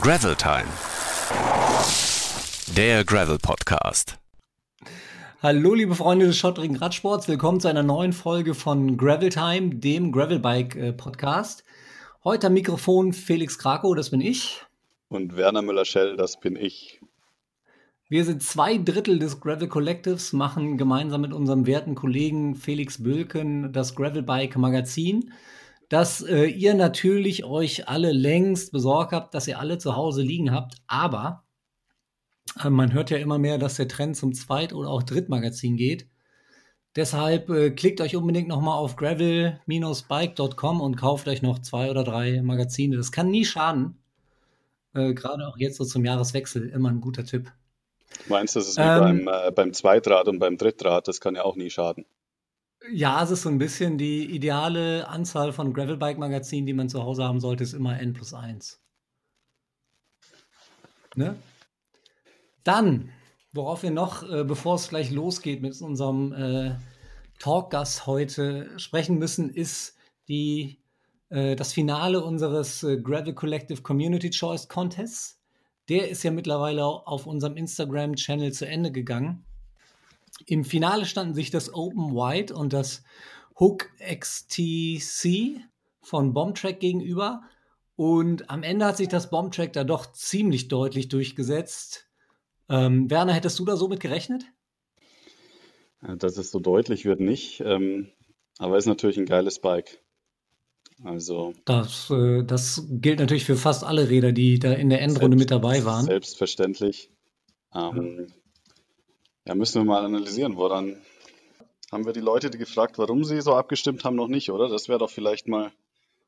Gravel Time. Der Gravel Podcast. Hallo, liebe Freunde des schottrigen Radsports. Willkommen zu einer neuen Folge von Gravel Time, dem Gravelbike äh, Podcast. Heute am Mikrofon Felix Krakow, das bin ich. Und Werner Müller-Schell, das bin ich. Wir sind zwei Drittel des Gravel Collectives, machen gemeinsam mit unserem werten Kollegen Felix Bülken das Gravelbike Magazin dass äh, ihr natürlich euch alle längst besorgt habt, dass ihr alle zu Hause liegen habt. Aber äh, man hört ja immer mehr, dass der Trend zum Zweit- oder auch Drittmagazin geht. Deshalb äh, klickt euch unbedingt nochmal auf gravel-bike.com und kauft euch noch zwei oder drei Magazine. Das kann nie schaden. Äh, gerade auch jetzt so zum Jahreswechsel immer ein guter Tipp. Du meinst, das ist wie ähm, beim, äh, beim Zweitrad und beim Drittrad, das kann ja auch nie schaden. Ja, es ist so ein bisschen die ideale Anzahl von Gravelbike-Magazinen, die man zu Hause haben sollte, ist immer N plus 1. Ne? Dann, worauf wir noch, äh, bevor es gleich losgeht mit unserem äh, Talkgast heute sprechen müssen, ist die, äh, das Finale unseres äh, Gravel Collective Community Choice Contests. Der ist ja mittlerweile auf unserem Instagram-Channel zu Ende gegangen. Im Finale standen sich das Open White und das Hook XTC von Bombtrack gegenüber. Und am Ende hat sich das Bombtrack da doch ziemlich deutlich durchgesetzt. Ähm, Werner, hättest du da so mit gerechnet? Dass es so deutlich wird, nicht. Ähm, aber ist natürlich ein geiles Bike. Also. Das, äh, das gilt natürlich für fast alle Räder, die da in der Endrunde mit dabei waren. Selbstverständlich. Ähm, ja, müssen wir mal analysieren. Woran haben wir die Leute die gefragt, warum sie so abgestimmt haben, noch nicht, oder? Das wäre doch vielleicht mal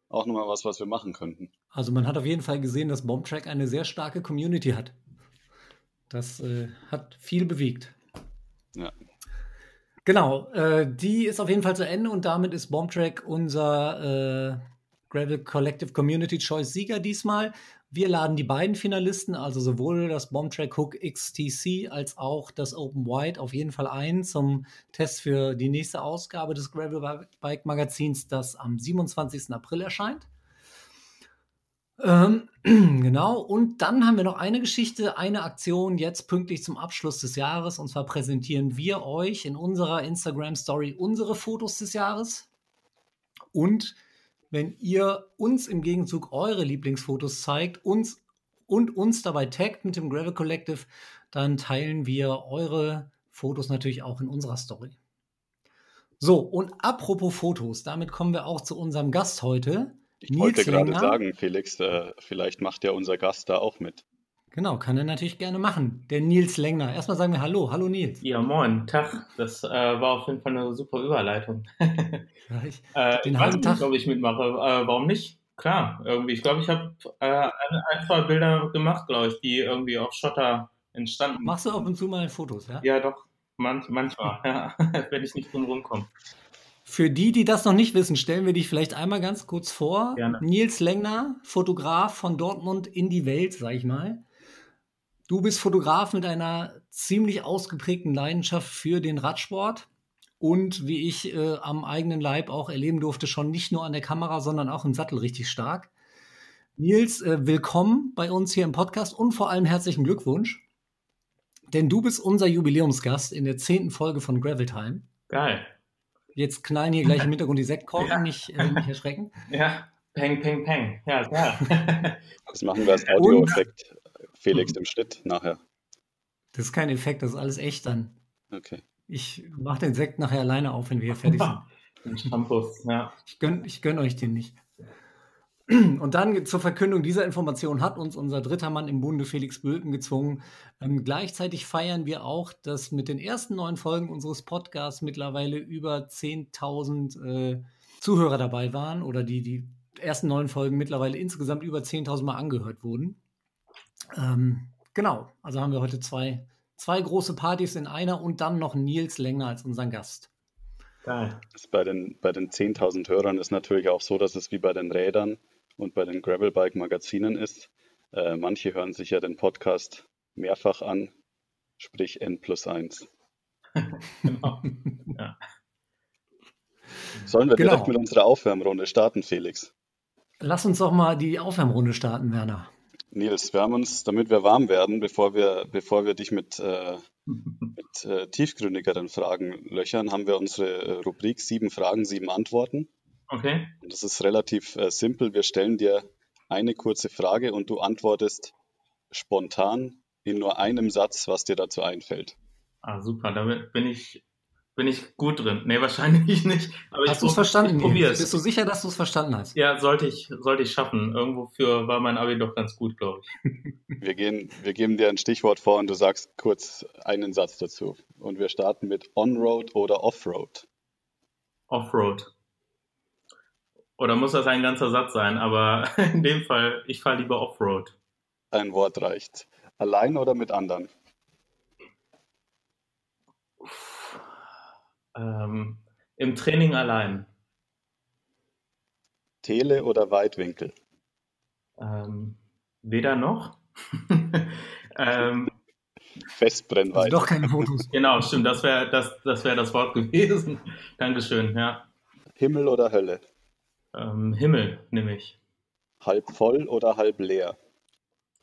auch nochmal was, was wir machen könnten. Also man hat auf jeden Fall gesehen, dass Bombtrack eine sehr starke Community hat. Das äh, hat viel bewegt. Ja. Genau, äh, die ist auf jeden Fall zu Ende und damit ist Bombtrack unser äh, Gravel Collective Community Choice Sieger diesmal. Wir laden die beiden Finalisten, also sowohl das Bombtrack Hook XTC als auch das Open White, auf jeden Fall ein zum Test für die nächste Ausgabe des Gravel Bike Magazins, das am 27. April erscheint. Ähm, genau, und dann haben wir noch eine Geschichte, eine Aktion jetzt pünktlich zum Abschluss des Jahres. Und zwar präsentieren wir euch in unserer Instagram Story unsere Fotos des Jahres. Und wenn ihr uns im Gegenzug eure Lieblingsfotos zeigt uns und uns dabei taggt mit dem Gravel Collective, dann teilen wir eure Fotos natürlich auch in unserer Story. So, und apropos Fotos, damit kommen wir auch zu unserem Gast heute. Ich Nils wollte gerade sagen, Felix, äh, vielleicht macht ja unser Gast da auch mit. Genau, kann er natürlich gerne machen. Der Nils Lengner. Erstmal sagen wir Hallo. Hallo Nils. Ja, moin. Tag. Das äh, war auf jeden Fall eine super Überleitung. ja, ich, äh, den ich halben Tag. ob ich mitmache. Äh, warum nicht? Klar, irgendwie. Ich glaube, ich habe äh, ein, ein, zwei Bilder gemacht, glaube ich, die irgendwie auf Schotter entstanden sind. Machst du ab und zu mal Fotos, ja? Ja, doch. Manch, manchmal, ja. wenn ich nicht drum rumkomme. Für die, die das noch nicht wissen, stellen wir dich vielleicht einmal ganz kurz vor. Gerne. Nils Lengner, Fotograf von Dortmund in die Welt, sag ich mal. Du bist Fotograf mit einer ziemlich ausgeprägten Leidenschaft für den Radsport und wie ich äh, am eigenen Leib auch erleben durfte, schon nicht nur an der Kamera, sondern auch im Sattel richtig stark. Nils, äh, willkommen bei uns hier im Podcast und vor allem herzlichen Glückwunsch, denn du bist unser Jubiläumsgast in der zehnten Folge von Gravel Time. Geil. Jetzt knallen hier gleich im Hintergrund die Sektkorken, ja. nicht, äh, nicht erschrecken. Ja, peng, peng, peng. Ja, klar. Das machen wir als Audioeffekt. Felix im Schnitt nachher. Das ist kein Effekt, das ist alles echt dann. Okay. Ich mache den Sekt nachher alleine auf, wenn wir hier fertig sind. Den Shampoos, ja. Ich gönne ich gönn euch den nicht. Und dann zur Verkündung dieser Information hat uns unser dritter Mann im Bunde, Felix Bülken, gezwungen. Ähm, gleichzeitig feiern wir auch, dass mit den ersten neun Folgen unseres Podcasts mittlerweile über 10.000 äh, Zuhörer dabei waren oder die, die ersten neun Folgen mittlerweile insgesamt über 10.000 Mal angehört wurden. Ähm, genau, also haben wir heute zwei, zwei große Partys in einer und dann noch Nils Länger als unseren Gast. Geil. Bei den, bei den 10.000 Hörern ist natürlich auch so, dass es wie bei den Rädern und bei den Gravelbike-Magazinen ist. Äh, manche hören sich ja den Podcast mehrfach an, sprich N plus 1. genau. ja. Sollen wir genau. direkt mit unserer Aufwärmrunde starten, Felix? Lass uns doch mal die Aufwärmrunde starten, Werner. Nils, wir haben uns, damit wir warm werden, bevor wir, bevor wir dich mit, äh, mit äh, tiefgründigeren Fragen löchern, haben wir unsere äh, Rubrik sieben Fragen, sieben Antworten. Okay. Und das ist relativ äh, simpel. Wir stellen dir eine kurze Frage und du antwortest spontan in nur einem Satz, was dir dazu einfällt. Ah, super. Damit bin ich bin ich gut drin. Nee, wahrscheinlich nicht. Aber hast du es verstanden? Probier's. Bist du sicher, dass du es verstanden hast? Ja, sollte ich, sollte ich schaffen. Irgendwo für war mein Abi doch ganz gut, glaube ich. Wir, gehen, wir geben dir ein Stichwort vor und du sagst kurz einen Satz dazu. Und wir starten mit On-Road oder Off-Road. Off-Road. Oder muss das ein ganzer Satz sein? Aber in dem Fall, ich fahre lieber Off-Road. Ein Wort reicht. Allein oder mit anderen? Ähm, Im Training allein. Tele oder Weitwinkel? Ähm, weder noch. ähm, Festbrennweite. Also doch keine Fotos. Genau, stimmt. Das wäre das, das, wär das Wort gewesen. Dankeschön, ja. Himmel oder Hölle? Ähm, Himmel, nehme ich. Halb voll oder halb leer?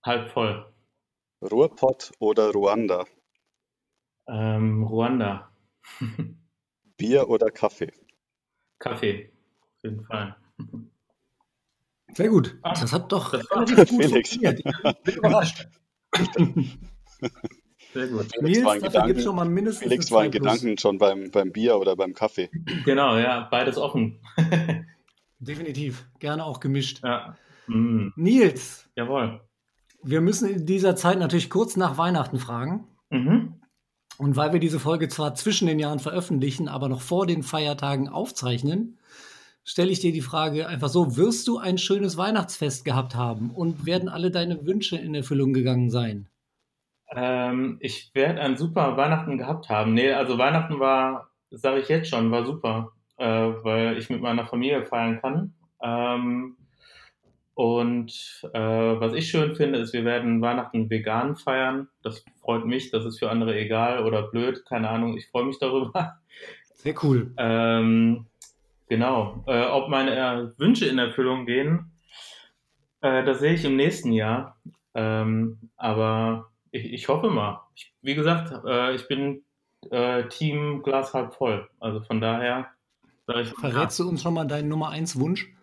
Halb voll. Ruhrpott oder Ruanda? Ähm, Ruanda. Bier oder Kaffee? Kaffee, auf jeden Fall. Sehr gut. Ach, das hat doch das relativ gut Felix. funktioniert. Ich bin überrascht. Sehr gut. Felix war in Gedanken, schon mal mindestens Felix war in Gedanken schon beim, beim Bier oder beim Kaffee. Genau, ja, beides offen. Definitiv. Gerne auch gemischt. Ja. Mm. Nils. Jawohl. Wir müssen in dieser Zeit natürlich kurz nach Weihnachten fragen. Mhm. Und weil wir diese Folge zwar zwischen den Jahren veröffentlichen, aber noch vor den Feiertagen aufzeichnen, stelle ich dir die Frage einfach so: Wirst du ein schönes Weihnachtsfest gehabt haben und werden alle deine Wünsche in Erfüllung gegangen sein? Ähm, ich werde ein super Weihnachten gehabt haben. Nee, also Weihnachten war, sage ich jetzt schon, war super, äh, weil ich mit meiner Familie feiern kann. Ähm, und äh, was ich schön finde, ist, wir werden Weihnachten vegan feiern. Das freut mich. Das ist für andere egal oder blöd. Keine Ahnung. Ich freue mich darüber. Sehr cool. Ähm, genau. Äh, ob meine äh, Wünsche in Erfüllung gehen, äh, das sehe ich im nächsten Jahr. Ähm, aber ich, ich, hoffe mal. Ich, wie gesagt, äh, ich bin äh, Team Glas halb voll. Also von daher. Verrätst du uns schon mal deinen Nummer 1 Wunsch?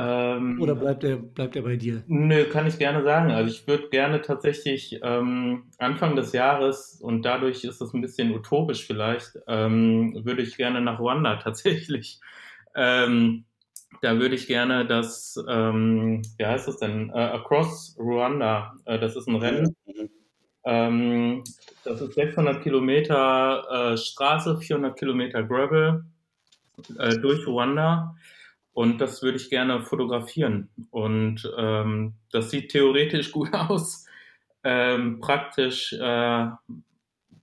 Ähm, Oder bleibt er, bleibt er bei dir? Nö, kann ich gerne sagen. Also ich würde gerne tatsächlich ähm, Anfang des Jahres, und dadurch ist es ein bisschen utopisch vielleicht, ähm, würde ich gerne nach Ruanda tatsächlich. Ähm, da würde ich gerne das, ähm, wie heißt das denn, äh, Across Ruanda, äh, das ist ein Rennen. Ähm, das ist 600 Kilometer äh, Straße, 400 Kilometer Gravel äh, durch Ruanda. Und das würde ich gerne fotografieren. Und ähm, das sieht theoretisch gut aus. Ähm, praktisch äh,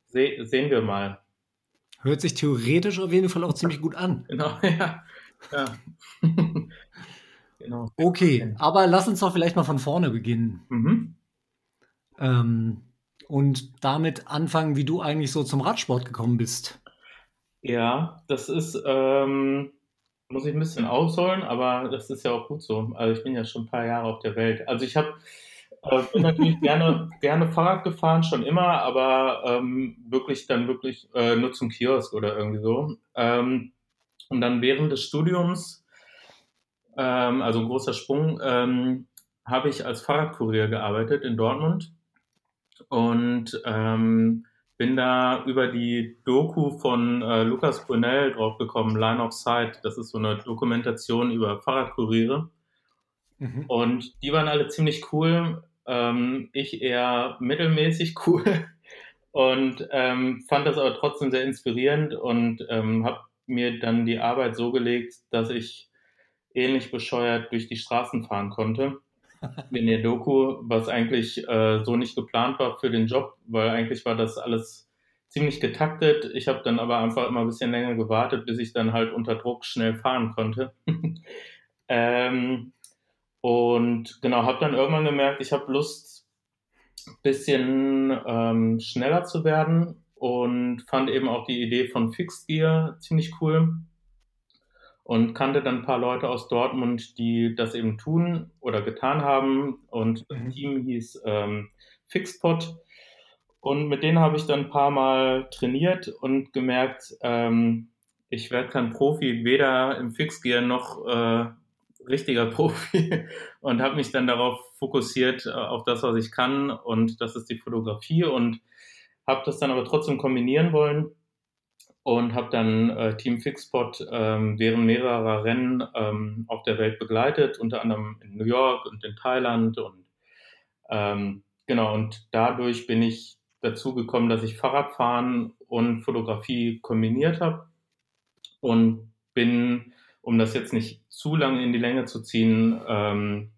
se sehen wir mal. Hört sich theoretisch auf jeden Fall auch ziemlich gut an. Genau, ja. ja. genau. Okay, aber lass uns doch vielleicht mal von vorne beginnen. Mhm. Ähm, und damit anfangen, wie du eigentlich so zum Radsport gekommen bist. Ja, das ist, ähm, muss ich ein bisschen ausholen, aber das ist ja auch gut so. Also ich bin ja schon ein paar Jahre auf der Welt. Also ich habe äh, bin natürlich gerne, gerne Fahrrad gefahren, schon immer, aber ähm, wirklich dann wirklich äh, nur zum Kiosk oder irgendwie so. Ähm, und dann während des Studiums, ähm, also ein großer Sprung, ähm, habe ich als Fahrradkurier gearbeitet in Dortmund. Und ähm, bin da über die Doku von äh, Lukas Brunel draufgekommen, Line of Sight. Das ist so eine Dokumentation über Fahrradkuriere. Mhm. Und die waren alle ziemlich cool. Ähm, ich eher mittelmäßig cool. Und ähm, fand das aber trotzdem sehr inspirierend und ähm, habe mir dann die Arbeit so gelegt, dass ich ähnlich bescheuert durch die Straßen fahren konnte in der Doku, was eigentlich äh, so nicht geplant war für den Job, weil eigentlich war das alles ziemlich getaktet. Ich habe dann aber einfach immer ein bisschen länger gewartet, bis ich dann halt unter Druck schnell fahren konnte. ähm, und genau, habe dann irgendwann gemerkt, ich habe Lust, ein bisschen ähm, schneller zu werden und fand eben auch die Idee von Fixed Gear ziemlich cool und kannte dann ein paar Leute aus Dortmund, die das eben tun oder getan haben. Und das mhm. Team hieß ähm, Fixpot. Und mit denen habe ich dann ein paar Mal trainiert und gemerkt, ähm, ich werde kein Profi, weder im Fixgear noch äh, richtiger Profi und habe mich dann darauf fokussiert, äh, auf das, was ich kann und das ist die Fotografie und habe das dann aber trotzdem kombinieren wollen und habe dann äh, Team Fixpot ähm, während mehrerer Rennen ähm, auf der Welt begleitet, unter anderem in New York und in Thailand und ähm, genau und dadurch bin ich dazu gekommen, dass ich Fahrradfahren und Fotografie kombiniert habe und bin, um das jetzt nicht zu lange in die Länge zu ziehen, ähm,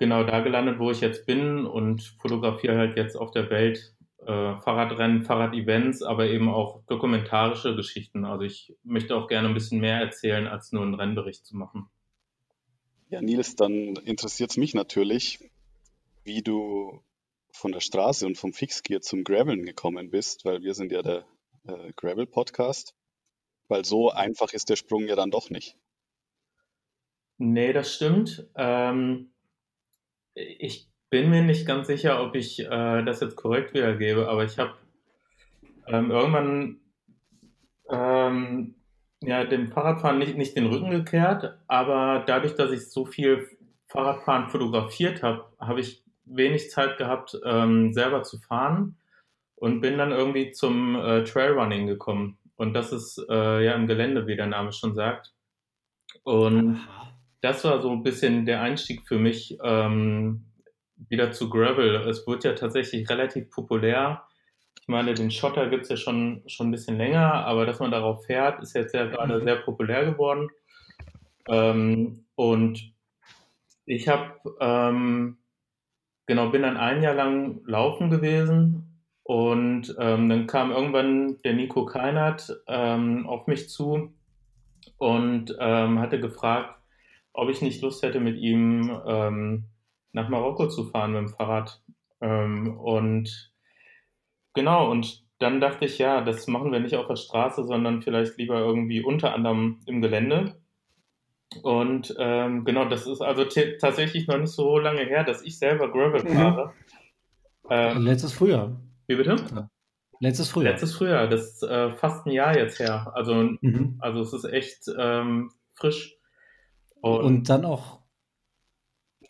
genau da gelandet, wo ich jetzt bin und fotografiere halt jetzt auf der Welt äh, Fahrradrennen, Fahrradevents, aber eben auch dokumentarische Geschichten. Also ich möchte auch gerne ein bisschen mehr erzählen, als nur einen Rennbericht zu machen. Ja, Nils, dann interessiert es mich natürlich, wie du von der Straße und vom Fixgear zum Graveln gekommen bist, weil wir sind ja der äh, Gravel-Podcast. Weil so einfach ist der Sprung ja dann doch nicht. Nee, das stimmt. Ähm, ich bin mir nicht ganz sicher, ob ich äh, das jetzt korrekt wiedergebe, aber ich habe ähm, irgendwann ähm, ja, dem Fahrradfahren nicht, nicht den Rücken gekehrt, aber dadurch, dass ich so viel Fahrradfahren fotografiert habe, habe ich wenig Zeit gehabt, ähm, selber zu fahren und bin dann irgendwie zum äh, Trailrunning gekommen. Und das ist äh, ja im Gelände, wie der Name schon sagt. Und das war so ein bisschen der Einstieg für mich, ähm, wieder zu Gravel. Es wird ja tatsächlich relativ populär. Ich meine, den Schotter gibt es ja schon, schon ein bisschen länger, aber dass man darauf fährt, ist jetzt ja gerade mhm. sehr populär geworden. Ähm, und ich habe, ähm, genau, bin dann ein Jahr lang laufen gewesen und ähm, dann kam irgendwann der Nico Keinert ähm, auf mich zu und ähm, hatte gefragt, ob ich nicht Lust hätte, mit ihm ähm, nach Marokko zu fahren mit dem Fahrrad. Ähm, und genau, und dann dachte ich, ja, das machen wir nicht auf der Straße, sondern vielleicht lieber irgendwie unter anderem im Gelände. Und ähm, genau, das ist also tatsächlich noch nicht so lange her, dass ich selber Gravel mhm. fahre. Ähm, Letztes Frühjahr. Wie bitte? Ja. Letztes Frühjahr. Letztes Frühjahr, das ist äh, fast ein Jahr jetzt her. Also, mhm. also es ist echt ähm, frisch. Und, Und, dann auch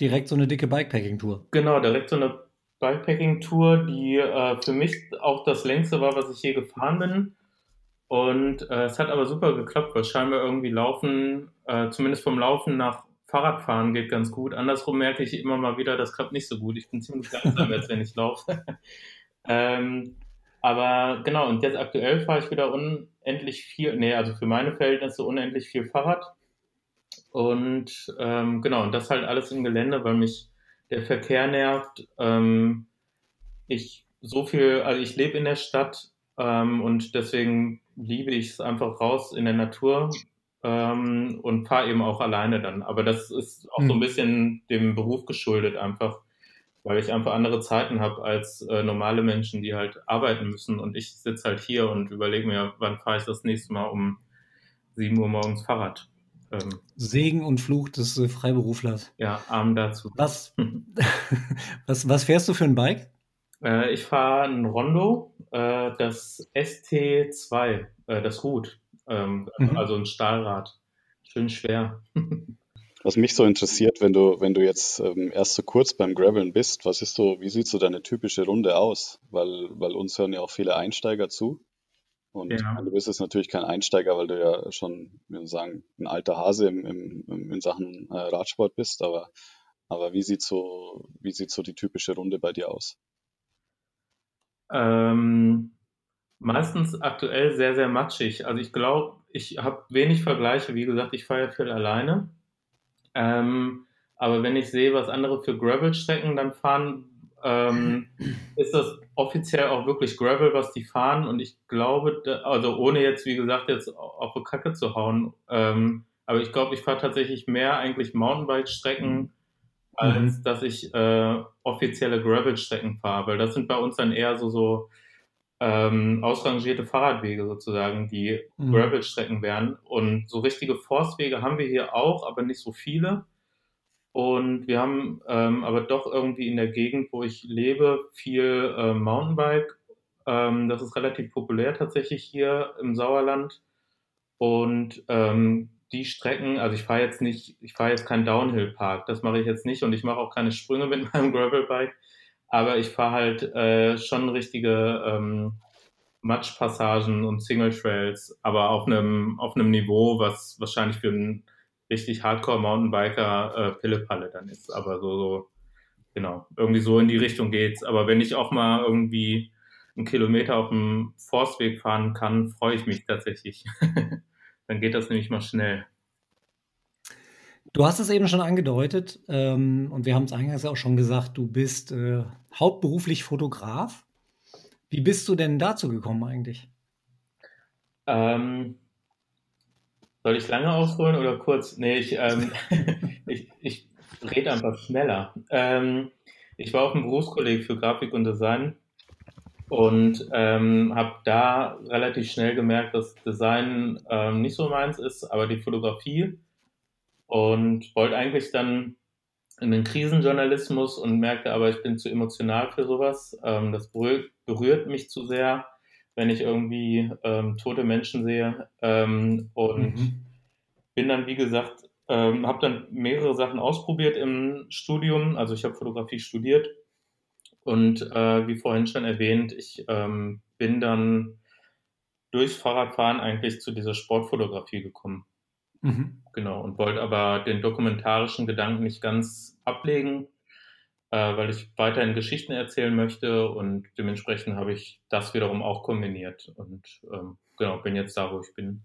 direkt so eine dicke Bikepacking-Tour. Genau, direkt so eine Bikepacking-Tour, die äh, für mich auch das längste war, was ich je gefahren bin. Und äh, es hat aber super geklappt, weil scheinbar irgendwie Laufen, äh, zumindest vom Laufen nach Fahrradfahren geht ganz gut. Andersrum merke ich immer mal wieder, das klappt nicht so gut. Ich bin ziemlich langsam jetzt, wenn ich laufe. ähm, aber genau, und jetzt aktuell fahre ich wieder unendlich viel, nee, also für meine Verhältnisse unendlich viel Fahrrad. Und ähm, genau, und das halt alles im Gelände, weil mich der Verkehr nervt. Ähm, ich so viel, also ich lebe in der Stadt ähm, und deswegen liebe ich es einfach raus in der Natur ähm, und fahre eben auch alleine dann. Aber das ist auch hm. so ein hm. bisschen dem Beruf geschuldet einfach weil ich einfach andere Zeiten habe als äh, normale Menschen, die halt arbeiten müssen. Und ich sitze halt hier und überlege mir, wann fahre ich das nächste Mal um 7 Uhr morgens Fahrrad. Ähm, Segen und Fluch des äh, Freiberuflers. Ja, Arm dazu. Was, was, was fährst du für ein Bike? Äh, ich fahre ein Rondo, äh, das ST2, äh, das Hut, ähm, mhm. also ein Stahlrad. Schön schwer. Was mich so interessiert, wenn du, wenn du jetzt ähm, erst so kurz beim Graveln bist, was ist so, wie sieht so deine typische Runde aus? Weil, weil uns hören ja auch viele Einsteiger zu. Und ja. du bist jetzt natürlich kein Einsteiger, weil du ja schon, wie wir sagen, ein alter Hase im, im, in Sachen äh, Radsport bist, aber, aber wie sieht so, wie sieht so die typische Runde bei dir aus? Ähm, meistens aktuell sehr, sehr matschig. Also ich glaube, ich habe wenig Vergleiche. Wie gesagt, ich fahre ja viel alleine. Ähm, aber wenn ich sehe, was andere für Gravel-Strecken dann fahren, ähm, ist das offiziell auch wirklich Gravel, was die fahren. Und ich glaube, da, also ohne jetzt, wie gesagt, jetzt auf die Kacke zu hauen, ähm, aber ich glaube, ich fahre tatsächlich mehr eigentlich Mountainbike-Strecken, als mhm. dass ich äh, offizielle Gravel-Strecken fahre. Weil das sind bei uns dann eher so, so ähm, ausrangierte Fahrradwege sozusagen, die mhm. Gravel-Strecken wären. Und so richtige Forstwege haben wir hier auch, aber nicht so viele. Und wir haben ähm, aber doch irgendwie in der Gegend, wo ich lebe, viel äh, Mountainbike. Ähm, das ist relativ populär tatsächlich hier im Sauerland. Und ähm, die Strecken, also ich fahre jetzt nicht, ich fahre jetzt keinen Downhill-Park, das mache ich jetzt nicht und ich mache auch keine Sprünge mit meinem Gravelbike, aber ich fahre halt äh, schon richtige ähm, Matschpassagen und Single Trails, aber auf einem auf einem Niveau, was wahrscheinlich für einen richtig Hardcore Mountainbiker äh, Pillepalle dann ist, aber so, so genau irgendwie so in die Richtung geht's. Aber wenn ich auch mal irgendwie einen Kilometer auf dem Forstweg fahren kann, freue ich mich tatsächlich. dann geht das nämlich mal schnell. Du hast es eben schon angedeutet ähm, und wir haben es eingangs auch schon gesagt, du bist äh, hauptberuflich Fotograf. Wie bist du denn dazu gekommen eigentlich? Ähm, soll ich lange ausholen oder kurz? Nee, ich, ähm, ich, ich rede einfach schneller. Ähm, ich war auf dem Berufskolleg für Grafik und Design und ähm, habe da relativ schnell gemerkt, dass Design ähm, nicht so meins ist, aber die Fotografie und wollte eigentlich dann in den Krisenjournalismus und merkte aber, ich bin zu emotional für sowas. Ähm, das berührt, berührt, mich zu sehr, wenn ich irgendwie ähm, tote Menschen sehe. Ähm, und mhm. bin dann, wie gesagt, ähm, habe dann mehrere Sachen ausprobiert im Studium. Also ich habe Fotografie studiert und äh, wie vorhin schon erwähnt, ich ähm, bin dann durchs Fahrradfahren eigentlich zu dieser Sportfotografie gekommen. Mhm. Genau, und wollte aber den dokumentarischen Gedanken nicht ganz ablegen, äh, weil ich weiterhin Geschichten erzählen möchte und dementsprechend habe ich das wiederum auch kombiniert und ähm, genau, bin jetzt da, wo ich bin.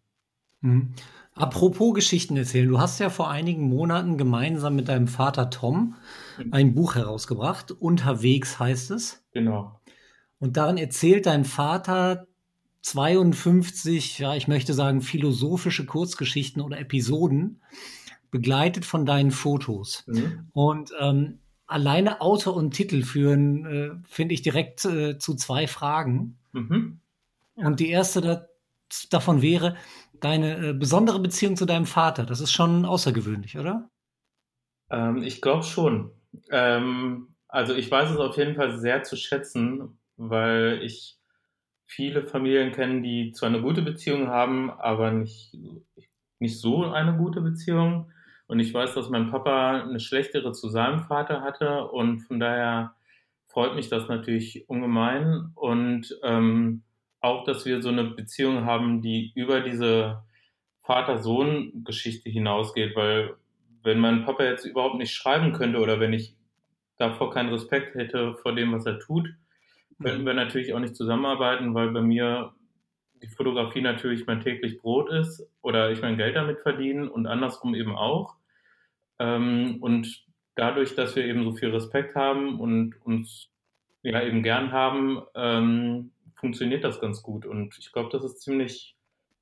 Mhm. Apropos Geschichten erzählen, du hast ja vor einigen Monaten gemeinsam mit deinem Vater Tom mhm. ein Buch herausgebracht. Unterwegs heißt es. Genau. Und darin erzählt dein Vater 52, ja, ich möchte sagen, philosophische Kurzgeschichten oder Episoden, begleitet von deinen Fotos. Mhm. Und ähm, alleine Autor und Titel führen, äh, finde ich direkt äh, zu zwei Fragen. Mhm. Und die erste da, davon wäre deine äh, besondere Beziehung zu deinem Vater. Das ist schon außergewöhnlich, oder? Ähm, ich glaube schon. Ähm, also ich weiß es auf jeden Fall sehr zu schätzen, weil ich viele Familien kennen, die zwar eine gute Beziehung haben, aber nicht, nicht so eine gute Beziehung. Und ich weiß, dass mein Papa eine schlechtere zu seinem Vater hatte und von daher freut mich das natürlich ungemein. Und ähm, auch, dass wir so eine Beziehung haben, die über diese Vater-Sohn-Geschichte hinausgeht, weil wenn mein Papa jetzt überhaupt nicht schreiben könnte oder wenn ich davor keinen Respekt hätte vor dem, was er tut, könnten wir natürlich auch nicht zusammenarbeiten, weil bei mir die Fotografie natürlich mein täglich Brot ist oder ich mein Geld damit verdiene und andersrum eben auch. Ähm, und dadurch, dass wir eben so viel Respekt haben und uns ja eben gern haben, ähm, funktioniert das ganz gut. Und ich glaube, das ist ziemlich,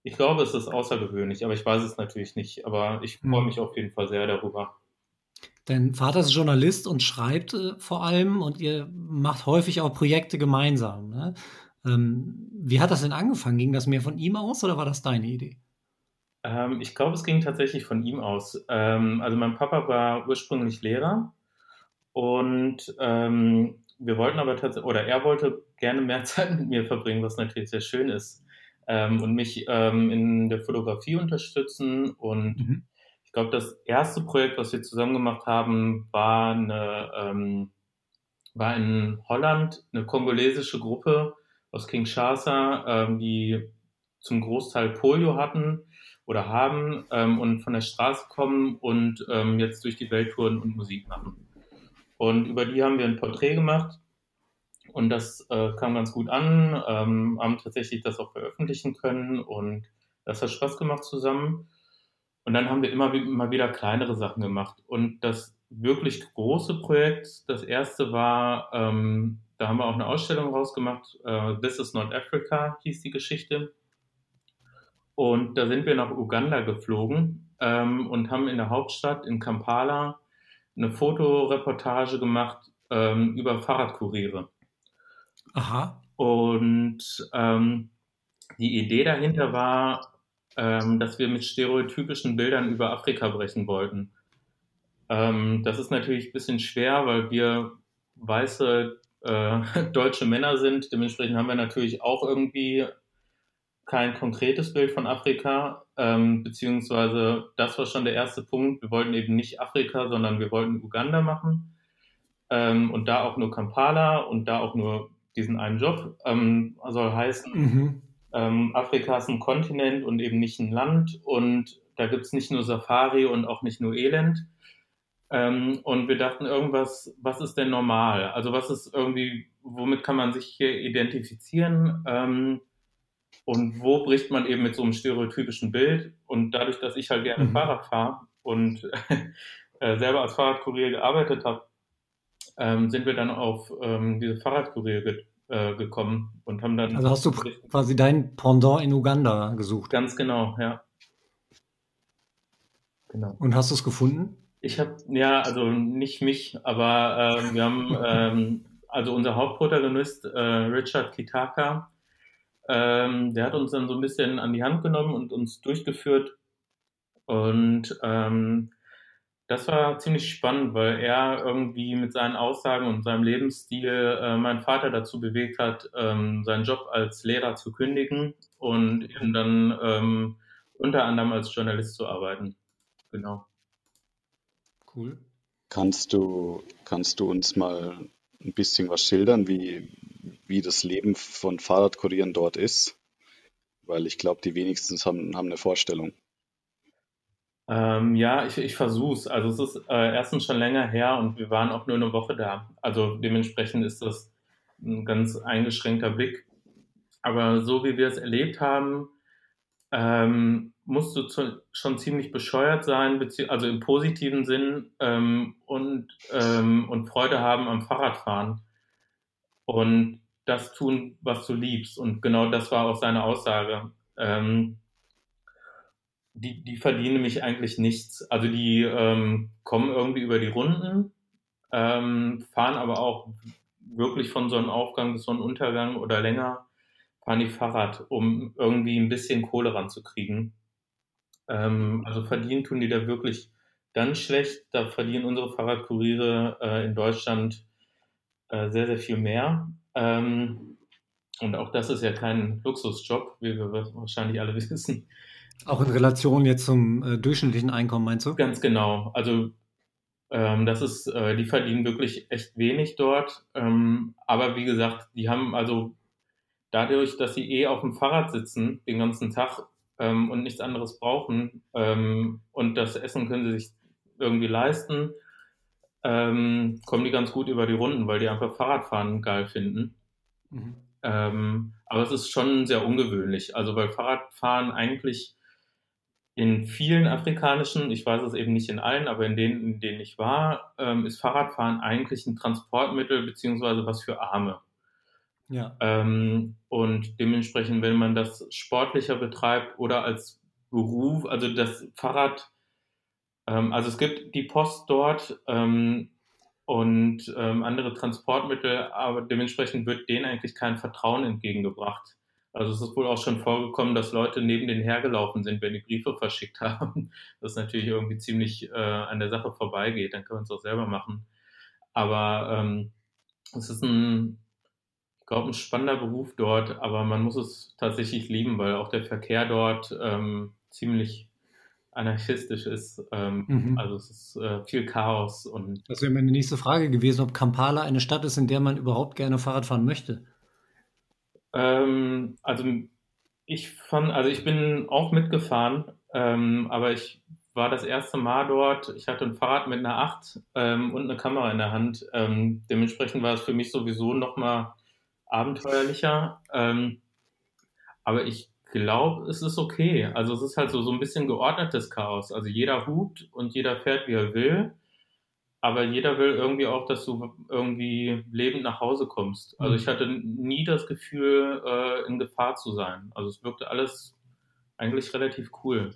ich glaube, es ist außergewöhnlich, aber ich weiß es natürlich nicht. Aber ich freue mhm. mich auf jeden Fall sehr darüber. Dein Vater ist Journalist und schreibt äh, vor allem und ihr macht häufig auch Projekte gemeinsam. Ne? Ähm, wie hat das denn angefangen? Ging das mehr von ihm aus oder war das deine Idee? Ähm, ich glaube, es ging tatsächlich von ihm aus. Ähm, also mein Papa war ursprünglich Lehrer und ähm, wir wollten aber tatsächlich, oder er wollte gerne mehr Zeit mit mir verbringen, was natürlich sehr schön ist. Ähm, und mich ähm, in der Fotografie unterstützen und mhm glaube, das erste Projekt, was wir zusammen gemacht haben, war, eine, ähm, war in Holland eine kongolesische Gruppe aus Kinshasa, die zum Großteil Polio hatten oder haben ähm, und von der Straße kommen und ähm, jetzt durch die Welt touren und Musik machen. Und über die haben wir ein Porträt gemacht und das äh, kam ganz gut an, ähm, haben tatsächlich das auch veröffentlichen können und das hat Spaß gemacht zusammen. Und dann haben wir immer, immer wieder kleinere Sachen gemacht. Und das wirklich große Projekt, das erste war, ähm, da haben wir auch eine Ausstellung rausgemacht. Äh, This is not Africa hieß die Geschichte. Und da sind wir nach Uganda geflogen ähm, und haben in der Hauptstadt in Kampala eine Fotoreportage gemacht ähm, über Fahrradkuriere. Aha. Und ähm, die Idee dahinter war, ähm, dass wir mit stereotypischen Bildern über Afrika brechen wollten. Ähm, das ist natürlich ein bisschen schwer, weil wir weiße äh, deutsche Männer sind. Dementsprechend haben wir natürlich auch irgendwie kein konkretes Bild von Afrika, ähm, beziehungsweise das war schon der erste Punkt. Wir wollten eben nicht Afrika, sondern wir wollten Uganda machen ähm, und da auch nur Kampala und da auch nur diesen einen Job. Ähm, soll heißen, mhm. ähm, Afrika ist ein Kontinent und eben nicht ein Land und da gibt es nicht nur Safari und auch nicht nur Elend. Ähm, und wir dachten irgendwas, was ist denn normal? Also was ist irgendwie, womit kann man sich hier identifizieren? Und wo bricht man eben mit so einem stereotypischen Bild? Und dadurch, dass ich halt gerne mhm. Fahrrad fahre und äh, selber als Fahrradkurier gearbeitet habe, ähm, sind wir dann auf ähm, diese Fahrradkurier ge äh, gekommen und haben dann. Also hast du quasi dein Pendant in Uganda gesucht? Ganz genau, ja. Genau. Und hast du es gefunden? Ich habe, ja, also nicht mich, aber ähm, wir haben, ähm, also unser Hauptprotagonist, äh, Richard Kitaka, ähm, der hat uns dann so ein bisschen an die Hand genommen und uns durchgeführt. Und ähm, das war ziemlich spannend, weil er irgendwie mit seinen Aussagen und seinem Lebensstil äh, meinen Vater dazu bewegt hat, ähm, seinen Job als Lehrer zu kündigen und eben dann ähm, unter anderem als Journalist zu arbeiten. Genau. Cool. Kannst du, kannst du uns mal ein bisschen was schildern, wie, wie das Leben von Fahrradkurieren dort ist? Weil ich glaube, die wenigsten haben, haben eine Vorstellung. Ähm, ja, ich, ich versuche es. Also es ist äh, erstens schon länger her und wir waren auch nur eine Woche da. Also dementsprechend ist das ein ganz eingeschränkter Blick. Aber so wie wir es erlebt haben, ähm, musst du zu, schon ziemlich bescheuert sein, also im positiven Sinn ähm, und, ähm, und Freude haben am Fahrradfahren und das tun, was du liebst. Und genau das war auch seine Aussage. Ähm, die, die verdienen nämlich eigentlich nichts. Also die ähm, kommen irgendwie über die Runden, ähm, fahren aber auch wirklich von Sonnenaufgang bis Sonnenuntergang oder länger, fahren die Fahrrad, um irgendwie ein bisschen Kohle ranzukriegen. Ähm, also verdienen tun die da wirklich ganz schlecht. Da verdienen unsere Fahrradkuriere äh, in Deutschland äh, sehr, sehr viel mehr. Ähm, und auch das ist ja kein Luxusjob, wie wir wahrscheinlich alle wissen. Auch in Relation jetzt zum äh, durchschnittlichen Einkommen, meinst du? Ganz genau. Also ähm, das ist, äh, die verdienen wirklich echt wenig dort. Ähm, aber wie gesagt, die haben also dadurch, dass sie eh auf dem Fahrrad sitzen den ganzen Tag ähm, und nichts anderes brauchen ähm, und das Essen können sie sich irgendwie leisten, ähm, kommen die ganz gut über die Runden, weil die einfach Fahrradfahren geil finden. Mhm. Ähm, aber es ist schon sehr ungewöhnlich. Also weil Fahrradfahren eigentlich in vielen afrikanischen, ich weiß es eben nicht in allen, aber in denen, in denen ich war, ähm, ist Fahrradfahren eigentlich ein Transportmittel beziehungsweise was für Arme. Ja. Ähm, und dementsprechend, wenn man das sportlicher betreibt oder als Beruf, also das Fahrrad, ähm, also es gibt die Post dort ähm, und ähm, andere Transportmittel, aber dementsprechend wird denen eigentlich kein Vertrauen entgegengebracht. Also es ist wohl auch schon vorgekommen, dass Leute neben denen hergelaufen sind, wenn die Briefe verschickt haben. Das natürlich irgendwie ziemlich äh, an der Sache vorbeigeht. Dann kann man es auch selber machen. Aber ähm, es ist ein ich glaube, ein spannender Beruf dort, aber man muss es tatsächlich lieben, weil auch der Verkehr dort ähm, ziemlich anarchistisch ist. Ähm, mhm. Also es ist äh, viel Chaos und. Das wäre meine nächste Frage gewesen, ob Kampala eine Stadt ist, in der man überhaupt gerne Fahrrad fahren möchte. Ähm, also ich fand, also ich bin auch mitgefahren, ähm, aber ich war das erste Mal dort. Ich hatte ein Fahrrad mit einer 8 ähm, und eine Kamera in der Hand. Ähm, dementsprechend war es für mich sowieso nochmal abenteuerlicher. Ähm, aber ich glaube, es ist okay. Also es ist halt so, so ein bisschen geordnetes Chaos. Also jeder hupt und jeder fährt, wie er will. Aber jeder will irgendwie auch, dass du irgendwie lebend nach Hause kommst. Also ich mhm. hatte nie das Gefühl, äh, in Gefahr zu sein. Also es wirkte alles eigentlich relativ cool.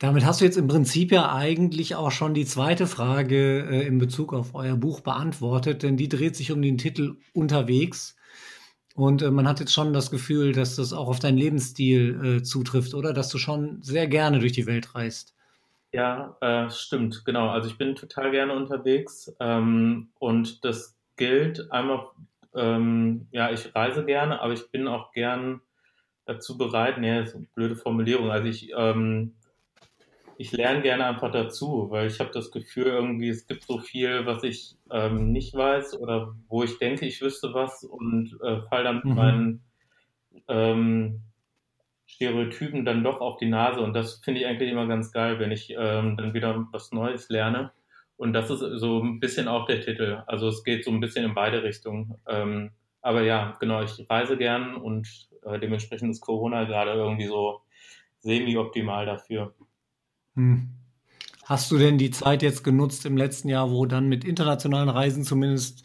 Damit hast du jetzt im Prinzip ja eigentlich auch schon die zweite Frage äh, in Bezug auf euer Buch beantwortet, denn die dreht sich um den Titel Unterwegs. Und äh, man hat jetzt schon das Gefühl, dass das auch auf deinen Lebensstil äh, zutrifft, oder? Dass du schon sehr gerne durch die Welt reist. Ja, äh, stimmt, genau. Also ich bin total gerne unterwegs ähm, und das gilt einmal, ähm, ja, ich reise gerne, aber ich bin auch gern dazu bereit, eine blöde Formulierung. Also ich, ähm, ich lerne gerne einfach dazu, weil ich habe das Gefühl, irgendwie, es gibt so viel, was ich ähm, nicht weiß oder wo ich denke, ich wüsste was und äh, fall dann mit mhm. meinen ähm, Stereotypen dann doch auf die Nase. Und das finde ich eigentlich immer ganz geil, wenn ich ähm, dann wieder was Neues lerne. Und das ist so ein bisschen auch der Titel. Also es geht so ein bisschen in beide Richtungen. Ähm, aber ja, genau, ich reise gern und äh, dementsprechend ist Corona gerade irgendwie so semi-optimal dafür. Hm. Hast du denn die Zeit jetzt genutzt im letzten Jahr, wo dann mit internationalen Reisen zumindest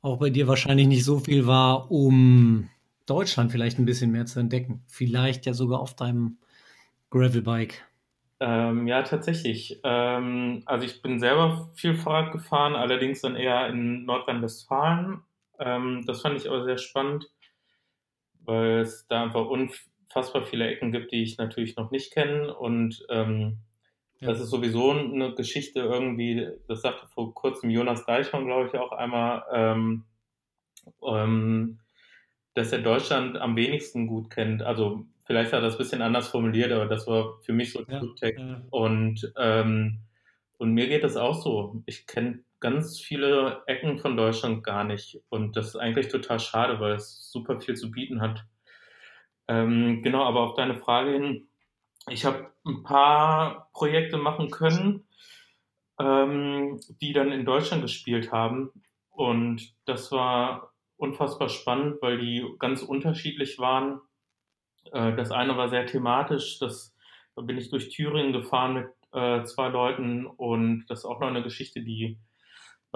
auch bei dir wahrscheinlich nicht so viel war, um Deutschland vielleicht ein bisschen mehr zu entdecken? Vielleicht ja sogar auf deinem Gravelbike. Ähm, ja, tatsächlich. Ähm, also ich bin selber viel Fahrrad gefahren, allerdings dann eher in Nordrhein-Westfalen. Ähm, das fand ich aber sehr spannend, weil es da einfach unfassbar viele Ecken gibt, die ich natürlich noch nicht kenne. Und ähm, ja. Das ist sowieso eine Geschichte irgendwie, das sagte vor kurzem Jonas Deichmann, glaube ich, auch einmal, ähm, ähm, dass er Deutschland am wenigsten gut kennt. Also vielleicht hat er das ein bisschen anders formuliert, aber das war für mich so ein ja, Subtext. Ja. Und, ähm, und mir geht das auch so. Ich kenne ganz viele Ecken von Deutschland gar nicht. Und das ist eigentlich total schade, weil es super viel zu bieten hat. Ähm, genau, aber auf deine Frage hin, ich habe ein paar Projekte machen können, ähm, die dann in Deutschland gespielt haben. Und das war unfassbar spannend, weil die ganz unterschiedlich waren. Äh, das eine war sehr thematisch, das, da bin ich durch Thüringen gefahren mit äh, zwei Leuten und das ist auch noch eine Geschichte, die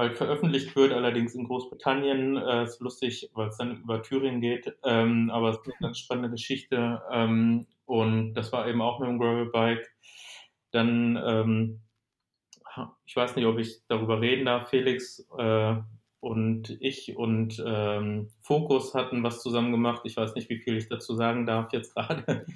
bald veröffentlicht wird, allerdings in Großbritannien. Äh, ist lustig, weil es dann über Thüringen geht, ähm, aber es ist eine ganz spannende Geschichte. Ähm, und das war eben auch mit dem Gravelbike. Dann, ähm, ich weiß nicht, ob ich darüber reden darf, Felix äh, und ich und ähm, Fokus hatten was zusammen gemacht. Ich weiß nicht, wie viel ich dazu sagen darf jetzt gerade.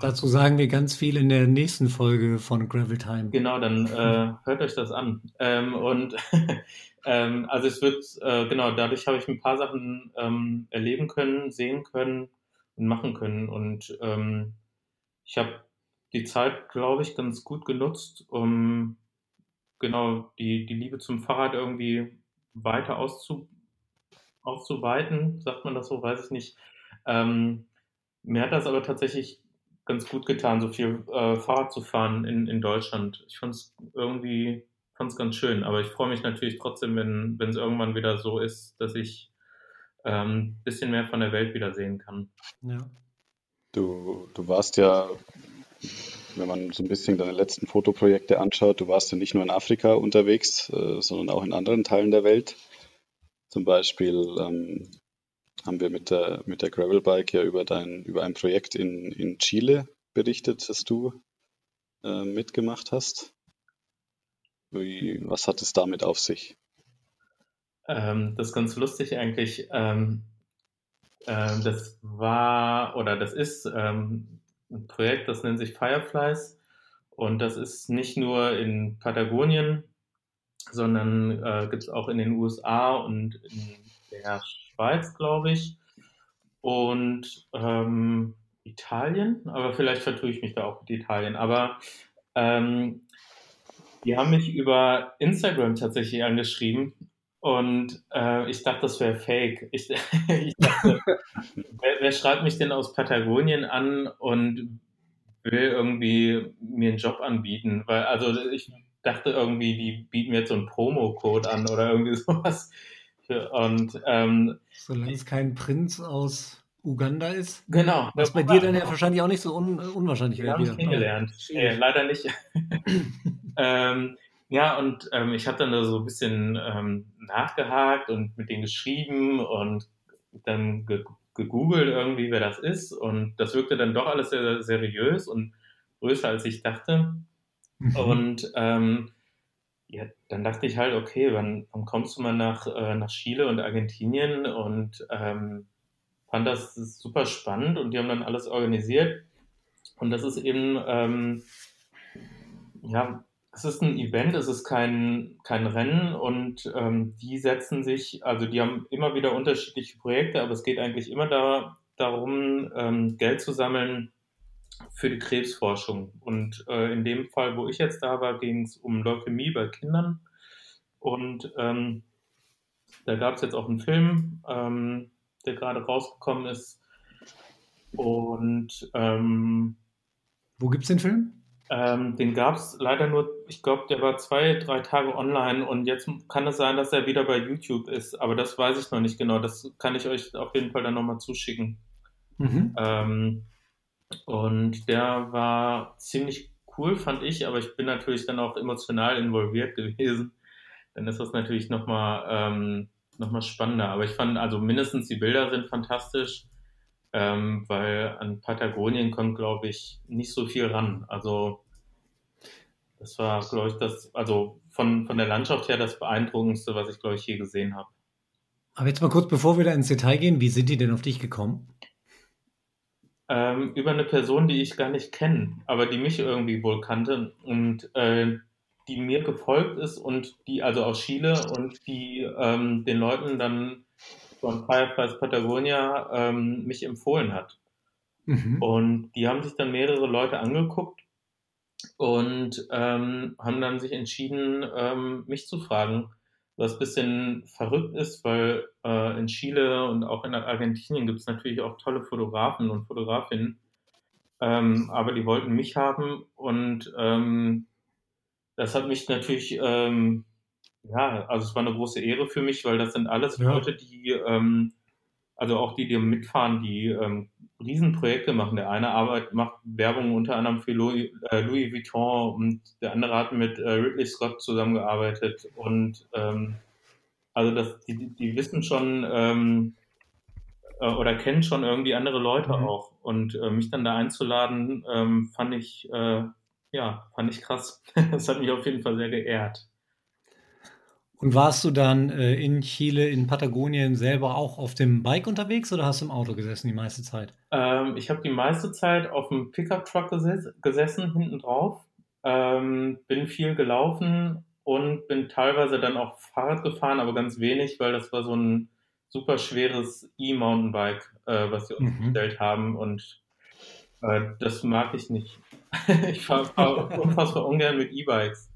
Dazu sagen wir ganz viel in der nächsten Folge von Gravel Time. Genau, dann äh, hört euch das an. Ähm, und ähm, also es wird, äh, genau, dadurch habe ich ein paar Sachen ähm, erleben können, sehen können und machen können. Und ähm, ich habe die Zeit, glaube ich, ganz gut genutzt, um genau die, die Liebe zum Fahrrad irgendwie weiter auszu, auszuweiten, sagt man das so, weiß ich nicht. Ähm, mir hat das aber tatsächlich ganz gut getan, so viel äh, Fahrrad zu fahren in, in Deutschland. Ich fand es irgendwie fand's ganz schön, aber ich freue mich natürlich trotzdem, wenn es irgendwann wieder so ist, dass ich ein ähm, bisschen mehr von der Welt wieder sehen kann. Ja. Du, du warst ja, wenn man so ein bisschen deine letzten Fotoprojekte anschaut, du warst ja nicht nur in Afrika unterwegs, äh, sondern auch in anderen Teilen der Welt. Zum Beispiel ähm, haben wir mit der, mit der Gravelbike ja über, dein, über ein Projekt in, in Chile berichtet, das du äh, mitgemacht hast. Wie, was hat es damit auf sich? Ähm, das ist ganz lustig eigentlich. Ähm, ähm, das war oder das ist ähm, ein Projekt, das nennt sich Fireflies. Und das ist nicht nur in Patagonien, sondern äh, gibt es auch in den USA und in der Schweiz, glaube ich. Und ähm, Italien, aber vielleicht vertue ich mich da auch mit Italien. Aber ähm, die haben mich über Instagram tatsächlich angeschrieben und äh, ich dachte, das wäre fake. Ich, ich dachte, wer, wer, schreibt mich denn aus Patagonien an und will irgendwie mir einen Job anbieten? Weil, also ich dachte irgendwie, die bieten mir jetzt so einen Promo-Code an oder irgendwie sowas. Und ähm, solange es kein Prinz aus Uganda ist. Genau. Was bei dir dann ja wahrscheinlich auch nicht so un unwahrscheinlich wäre. Ich kennengelernt. Äh, leider nicht. ähm, ja, und ähm, ich habe dann da so ein bisschen ähm, nachgehakt und mit denen geschrieben und dann ge gegoogelt irgendwie, wer das ist. Und das wirkte dann doch alles sehr seriös und größer, als ich dachte. Mhm. Und ähm, ja, dann dachte ich halt, okay, wann, wann kommst du mal nach, äh, nach Chile und Argentinien und ähm, fand das super spannend und die haben dann alles organisiert. Und das ist eben, ähm, ja, es ist ein Event, es ist kein, kein Rennen und ähm, die setzen sich, also die haben immer wieder unterschiedliche Projekte, aber es geht eigentlich immer da, darum, ähm, Geld zu sammeln für die Krebsforschung. Und äh, in dem Fall, wo ich jetzt da war, ging es um Leukämie bei Kindern. Und ähm, da gab es jetzt auch einen Film, ähm, der gerade rausgekommen ist. Und ähm, wo gibt es den Film? Ähm, den gab es leider nur, ich glaube, der war zwei, drei Tage online und jetzt kann es sein, dass er wieder bei YouTube ist, aber das weiß ich noch nicht genau. Das kann ich euch auf jeden Fall dann nochmal zuschicken. Mhm. Und der war ziemlich cool, fand ich, aber ich bin natürlich dann auch emotional involviert gewesen. Dann ist das natürlich nochmal ähm, noch spannender. Aber ich fand, also mindestens die Bilder sind fantastisch, ähm, weil an Patagonien kommt, glaube ich, nicht so viel ran. Also das war, glaube ich, das, also von, von der Landschaft her das beeindruckendste, was ich, glaube ich, je gesehen habe. Aber jetzt mal kurz, bevor wir da ins Detail gehen, wie sind die denn auf dich gekommen? Ähm, über eine Person, die ich gar nicht kenne, aber die mich irgendwie wohl kannte und äh, die mir gefolgt ist und die also aus Chile und die ähm, den Leuten dann von Fireflies Patagonia ähm, mich empfohlen hat. Mhm. Und die haben sich dann mehrere Leute angeguckt und ähm, haben dann sich entschieden, ähm, mich zu fragen, was ein bisschen verrückt ist, weil äh, in Chile und auch in Argentinien gibt es natürlich auch tolle Fotografen und Fotografinnen, ähm, aber die wollten mich haben und ähm, das hat mich natürlich, ähm, ja, also es war eine große Ehre für mich, weil das sind alles ja. Leute, die, ähm, also auch die, die mitfahren, die ähm, Riesenprojekte machen. Der eine Arbeit macht Werbung unter anderem für Louis, äh, Louis Vuitton und der andere hat mit äh, Ridley Scott zusammengearbeitet. Und ähm, also das, die, die wissen schon ähm, äh, oder kennen schon irgendwie andere Leute mhm. auch. Und äh, mich dann da einzuladen, ähm, fand ich äh, ja fand ich krass. das hat mich auf jeden Fall sehr geehrt. Und warst du dann äh, in Chile, in Patagonien selber auch auf dem Bike unterwegs oder hast du im Auto gesessen die meiste Zeit? Ähm, ich habe die meiste Zeit auf dem Pickup-Truck geses gesessen, hinten drauf. Ähm, bin viel gelaufen und bin teilweise dann auch Fahrrad gefahren, aber ganz wenig, weil das war so ein super schweres E-Mountainbike, äh, was sie uns mhm. gestellt haben und äh, das mag ich nicht. ich fahre fahr unfassbar ungern mit E-Bikes.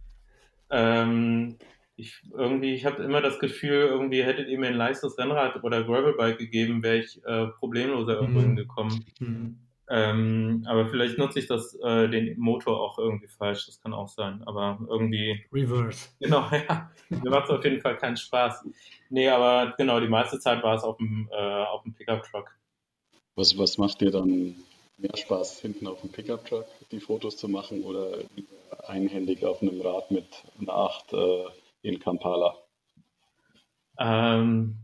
Ähm, ich irgendwie, ich habe immer das Gefühl, irgendwie hättet ihr mir ein leichtes Rennrad oder Gravelbike gegeben, wäre ich äh, problemloser irgendwo mhm. hingekommen. Mhm. Ähm, aber vielleicht nutze ich das, äh, den Motor auch irgendwie falsch, das kann auch sein. Aber irgendwie. Reverse. Genau, ja. Mir macht es auf jeden Fall keinen Spaß. Nee, aber genau, die meiste Zeit war es auf dem, äh, auf dem Pickup-Truck. Was, was macht dir dann mehr Spaß, hinten auf dem Pickup-Truck die Fotos zu machen oder einhändig auf einem Rad mit einer 8 äh, in Kampala? Ähm,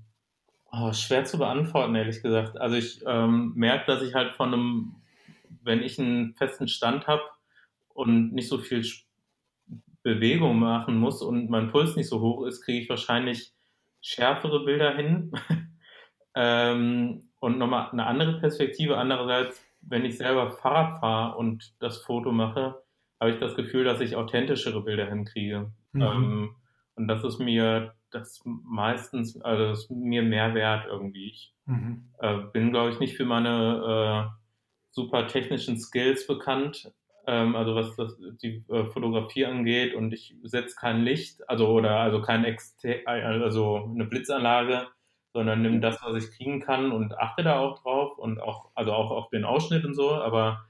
oh, schwer zu beantworten, ehrlich gesagt. Also ich ähm, merke, dass ich halt von einem, wenn ich einen festen Stand habe und nicht so viel Bewegung machen muss und mein Puls nicht so hoch ist, kriege ich wahrscheinlich schärfere Bilder hin. ähm, und nochmal eine andere Perspektive. Andererseits, wenn ich selber Fahrrad fahre und das Foto mache, habe ich das Gefühl, dass ich authentischere Bilder hinkriege. Mhm. Ähm, und das ist mir das meistens, also das ist mir mehr wert irgendwie. Ich mhm. äh, bin, glaube ich, nicht für meine äh, super technischen Skills bekannt, ähm, also was das, die äh, Fotografie angeht und ich setze kein Licht, also oder also kein Exter also eine Blitzanlage, sondern nimm das, was ich kriegen kann und achte da auch drauf und auch, also auch auf den Ausschnitt und so, aber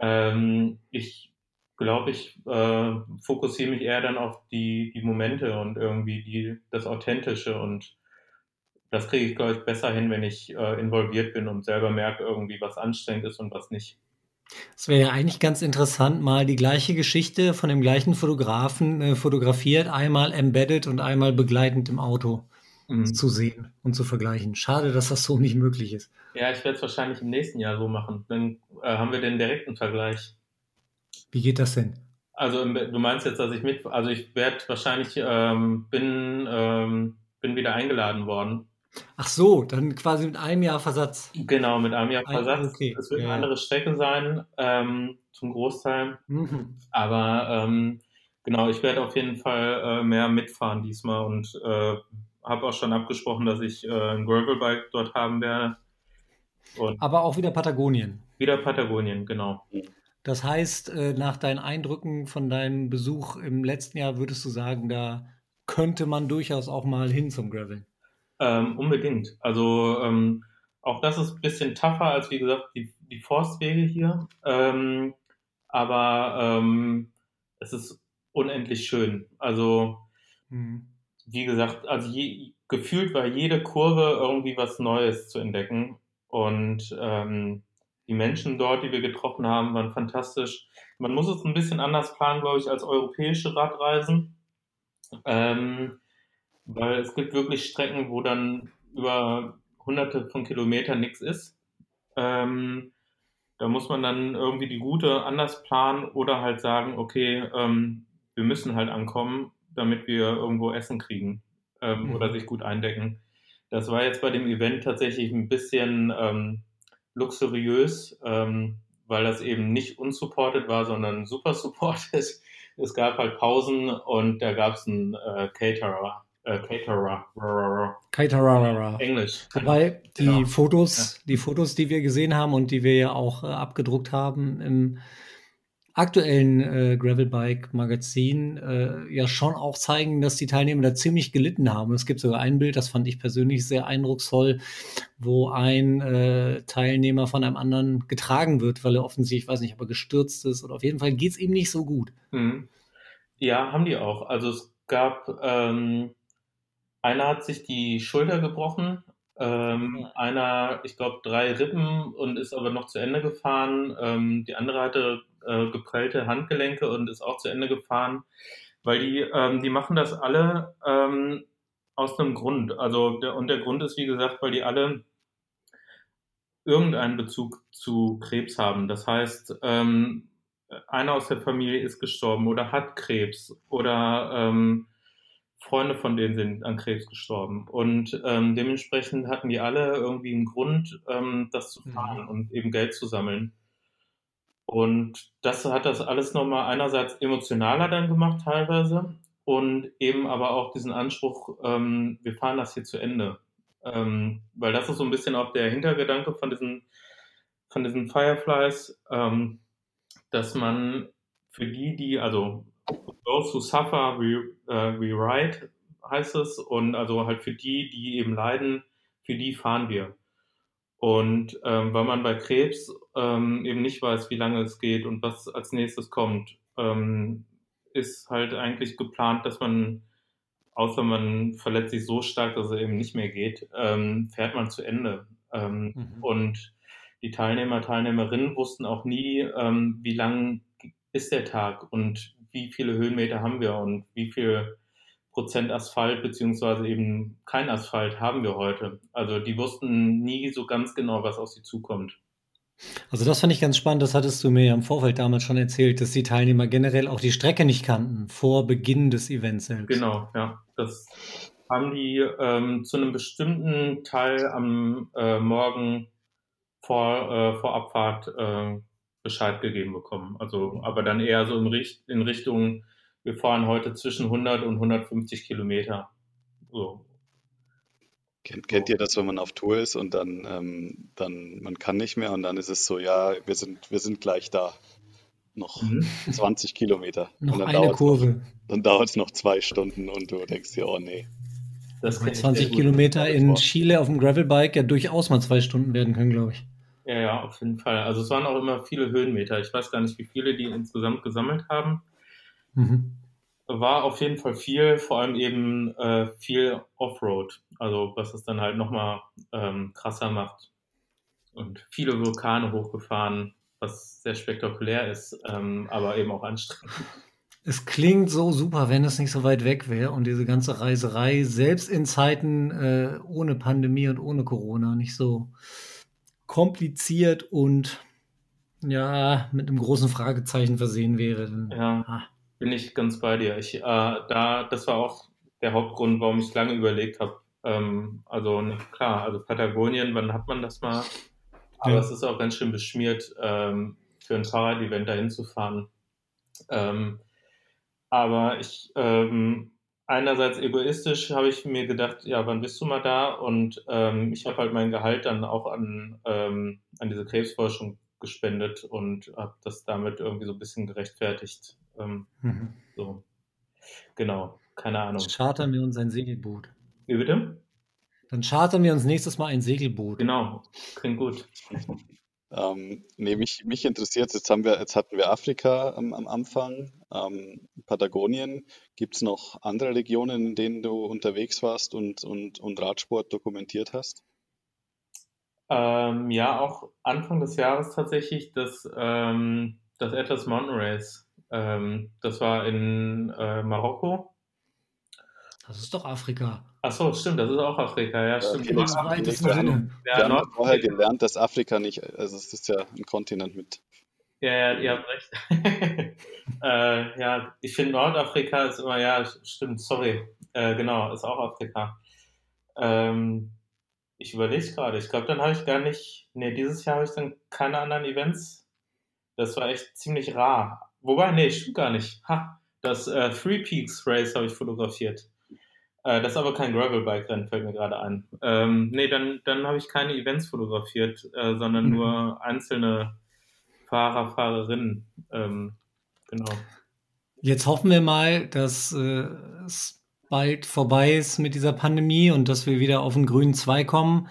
ähm, ich glaube ich, äh, fokussiere mich eher dann auf die, die Momente und irgendwie die, das Authentische und das kriege ich, glaube ich, besser hin, wenn ich äh, involviert bin und selber merke irgendwie, was anstrengend ist und was nicht. Es wäre ja eigentlich ganz interessant, mal die gleiche Geschichte von dem gleichen Fotografen äh, fotografiert, einmal embedded und einmal begleitend im Auto mhm. zu sehen und zu vergleichen. Schade, dass das so nicht möglich ist. Ja, ich werde es wahrscheinlich im nächsten Jahr so machen. Dann äh, haben wir den direkten Vergleich. Wie geht das denn? Also du meinst jetzt, dass ich mit, also ich werde wahrscheinlich, ähm, bin, ähm, bin wieder eingeladen worden. Ach so, dann quasi mit einem Jahr Versatz. Genau, mit einem Jahr Versatz. Okay. Es wird ja, eine andere Strecke sein, ähm, zum Großteil. Mhm. Aber ähm, genau, ich werde auf jeden Fall äh, mehr mitfahren diesmal und äh, habe auch schon abgesprochen, dass ich äh, ein Gravelbike dort haben werde. Und Aber auch wieder Patagonien. Wieder Patagonien, genau. Das heißt, äh, nach deinen Eindrücken von deinem Besuch im letzten Jahr würdest du sagen, da könnte man durchaus auch mal hin zum Graveln. Ähm, unbedingt. Also ähm, auch das ist ein bisschen tougher als wie gesagt die, die Forstwege hier. Ähm, aber ähm, es ist unendlich schön. Also mhm. wie gesagt, also je, gefühlt war jede Kurve irgendwie was Neues zu entdecken. Und ähm, die Menschen dort, die wir getroffen haben, waren fantastisch. Man muss es ein bisschen anders planen, glaube ich, als europäische Radreisen. Ähm, weil es gibt wirklich Strecken, wo dann über hunderte von Kilometern nichts ist. Ähm, da muss man dann irgendwie die Route anders planen oder halt sagen, okay, ähm, wir müssen halt ankommen, damit wir irgendwo Essen kriegen ähm, mhm. oder sich gut eindecken. Das war jetzt bei dem Event tatsächlich ein bisschen ähm, luxuriös, ähm, weil das eben nicht unsupported war, sondern super supported. Es gab halt Pausen und da gab es einen äh, Caterer äh, Caterer. Caterer. Englisch. Wobei die genau. Fotos, ja. die Fotos, die wir gesehen haben und die wir ja auch äh, abgedruckt haben im aktuellen äh, Gravelbike-Magazin äh, ja schon auch zeigen, dass die Teilnehmer da ziemlich gelitten haben. Es gibt sogar ein Bild, das fand ich persönlich sehr eindrucksvoll, wo ein äh, Teilnehmer von einem anderen getragen wird, weil er offensichtlich, ich weiß nicht, aber gestürzt ist oder auf jeden Fall geht es ihm nicht so gut. Mhm. Ja, haben die auch. Also es gab ähm, einer hat sich die Schulter gebrochen, ähm, einer, ich glaube, drei Rippen und ist aber noch zu Ende gefahren. Ähm, die andere hatte äh, geprellte Handgelenke und ist auch zu Ende gefahren, weil die, ähm, die machen das alle ähm, aus einem Grund. Also der, und der Grund ist, wie gesagt, weil die alle irgendeinen Bezug zu Krebs haben. Das heißt, ähm, einer aus der Familie ist gestorben oder hat Krebs oder ähm, Freunde von denen sind an Krebs gestorben. Und ähm, dementsprechend hatten die alle irgendwie einen Grund, ähm, das zu fahren mhm. und eben Geld zu sammeln. Und das hat das alles nochmal einerseits emotionaler dann gemacht teilweise und eben aber auch diesen Anspruch, ähm, wir fahren das hier zu Ende. Ähm, weil das ist so ein bisschen auch der Hintergedanke von diesen, von diesen Fireflies, ähm, dass man für die, die, also Those who suffer, we, uh, we ride, heißt es. Und also halt für die, die eben leiden, für die fahren wir. Und ähm, weil man bei Krebs ähm, eben nicht weiß, wie lange es geht und was als nächstes kommt, ähm, ist halt eigentlich geplant, dass man, außer man verletzt sich so stark, dass es eben nicht mehr geht, ähm, fährt man zu Ende. Ähm, mhm. Und die Teilnehmer, Teilnehmerinnen wussten auch nie, ähm, wie lang ist der Tag und wie viele Höhenmeter haben wir und wie viel Prozent Asphalt beziehungsweise eben kein Asphalt haben wir heute. Also die wussten nie so ganz genau, was auf sie zukommt. Also das fand ich ganz spannend, das hattest du mir ja im Vorfeld damals schon erzählt, dass die Teilnehmer generell auch die Strecke nicht kannten vor Beginn des Events selbst. Genau, ja. Das haben die ähm, zu einem bestimmten Teil am äh, Morgen vor, äh, vor Abfahrt äh, Bescheid gegeben bekommen. Also, aber dann eher so in, Richt in Richtung, wir fahren heute zwischen 100 und 150 Kilometer. So. Kennt, kennt ihr das, wenn man auf Tour ist und dann, ähm, dann man kann nicht mehr und dann ist es so, ja, wir sind, wir sind gleich da. Noch mhm. 20 Kilometer. noch eine Kurve. Noch, dann dauert es noch zwei Stunden und du denkst dir, oh nee. Das 20 Kilometer in Chile auf dem Gravelbike ja durchaus mal zwei Stunden werden können, glaube ich. Ja, ja, auf jeden Fall. Also es waren auch immer viele Höhenmeter. Ich weiß gar nicht, wie viele die insgesamt gesammelt haben. Mhm. War auf jeden Fall viel, vor allem eben äh, viel Offroad. Also was es dann halt nochmal ähm, krasser macht. Und viele Vulkane hochgefahren, was sehr spektakulär ist, ähm, aber eben auch anstrengend. Es klingt so super, wenn es nicht so weit weg wäre und diese ganze Reiserei, selbst in Zeiten äh, ohne Pandemie und ohne Corona, nicht so kompliziert und ja, mit einem großen Fragezeichen versehen wäre. Dann, ja, ah. Bin ich ganz bei dir. Ich, äh, da, das war auch der Hauptgrund, warum ich lange überlegt habe, Ähm, also klar, also Patagonien, wann hat man das mal? Aber ja. es ist auch ganz schön beschmiert, ähm, für ein Fahrrad-Event dahin zu fahren. Ähm, aber ich ähm, einerseits egoistisch habe ich mir gedacht, ja, wann bist du mal da? Und ähm, ich habe halt mein Gehalt dann auch an, ähm, an diese Krebsforschung gespendet und habe das damit irgendwie so ein bisschen gerechtfertigt. Ähm, mhm. So, genau, keine Ahnung. Chartern wir uns ein Segelboot. Wie bitte? Dann chartern wir uns nächstes Mal ein Segelboot. Genau, klingt gut. Ähm, nee, mich, mich interessiert, jetzt haben wir, jetzt hatten wir Afrika am, am Anfang, ähm, Patagonien. Gibt es noch andere Regionen, in denen du unterwegs warst und, und, und Radsport dokumentiert hast? Ähm, ja, auch Anfang des Jahres tatsächlich das, ähm, das Atlas Mountain Race. Ähm, das war in äh, Marokko. Das ist doch Afrika. Ach so, stimmt, das ist auch Afrika, ja, stimmt. Felix, Im weitesten Sinne. Ja, wir haben vorher gelernt, dass Afrika nicht, also es ist ja ein Kontinent mit. Ja, ja, ihr habt recht. äh, ja, ich finde Nordafrika ist immer, ja, stimmt, sorry. Äh, genau, ist auch Afrika. Ähm, ich überlege gerade, ich glaube, dann habe ich gar nicht, nee, dieses Jahr habe ich dann keine anderen Events. Das war echt ziemlich rar. Wobei, nee, stimmt gar nicht. Ha, das äh, Three Peaks Race habe ich fotografiert. Äh, das ist aber kein Gravelbike-Rennen, fällt mir gerade ein. Ähm, nee, dann, dann habe ich keine Events fotografiert, äh, sondern mhm. nur einzelne Fahrer, Fahrerinnen. Ähm, genau. Jetzt hoffen wir mal, dass äh, es bald vorbei ist mit dieser Pandemie und dass wir wieder auf den grünen Zweig kommen.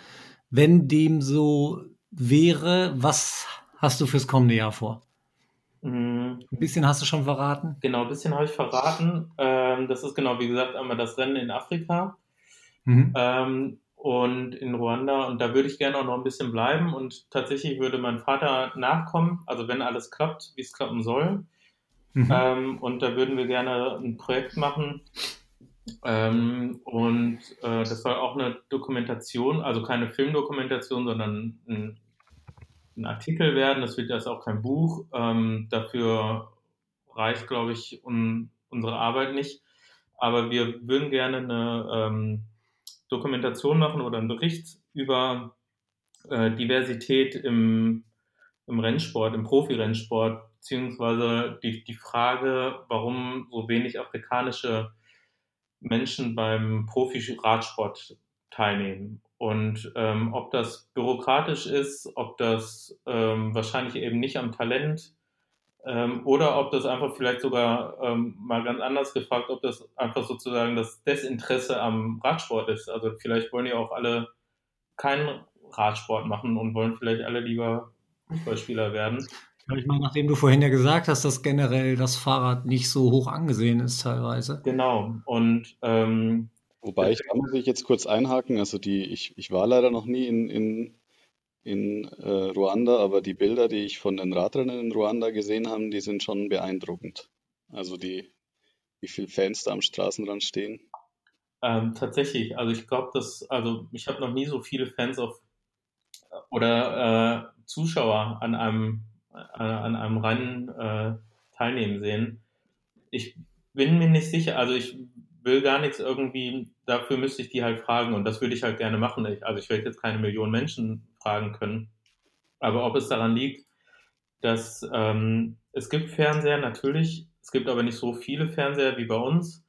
Wenn dem so wäre, was hast du fürs kommende Jahr vor? Mhm. Ein bisschen hast du schon verraten. Genau, ein bisschen habe ich verraten. Ähm, das ist genau, wie gesagt, einmal das Rennen in Afrika mhm. ähm, und in Ruanda. Und da würde ich gerne auch noch ein bisschen bleiben. Und tatsächlich würde mein Vater nachkommen, also wenn alles klappt, wie es klappen soll. Mhm. Ähm, und da würden wir gerne ein Projekt machen. Ähm, und äh, das soll auch eine Dokumentation, also keine Filmdokumentation, sondern ein ein Artikel werden. Das wird jetzt auch kein Buch. Ähm, dafür reicht, glaube ich, un, unsere Arbeit nicht. Aber wir würden gerne eine ähm, Dokumentation machen oder einen Bericht über äh, Diversität im, im Rennsport, im Profirennsport, beziehungsweise die, die Frage, warum so wenig afrikanische Menschen beim Profi-Radsport teilnehmen. Und ähm, ob das bürokratisch ist, ob das ähm, wahrscheinlich eben nicht am Talent ähm, oder ob das einfach vielleicht sogar ähm, mal ganz anders gefragt, ob das einfach sozusagen das Desinteresse am Radsport ist. Also vielleicht wollen ja auch alle keinen Radsport machen und wollen vielleicht alle lieber Fußballspieler werden. Ich meine, nachdem du vorhin ja gesagt hast, dass generell das Fahrrad nicht so hoch angesehen ist teilweise. Genau. Und ähm, Wobei ich, da muss ich jetzt kurz einhaken, also die, ich, ich war leider noch nie in, in, in äh, Ruanda, aber die Bilder, die ich von den Radrennen in Ruanda gesehen habe, die sind schon beeindruckend. Also die, wie viele Fans da am Straßenrand stehen. Ähm, tatsächlich, also ich glaube, dass, also ich habe noch nie so viele Fans auf oder äh, Zuschauer an einem, äh, an einem Rennen äh, teilnehmen sehen. Ich bin mir nicht sicher, also ich will gar nichts irgendwie, dafür müsste ich die halt fragen und das würde ich halt gerne machen. Ich, also ich werde jetzt keine Millionen Menschen fragen können. Aber ob es daran liegt, dass ähm, es gibt Fernseher natürlich, es gibt aber nicht so viele Fernseher wie bei uns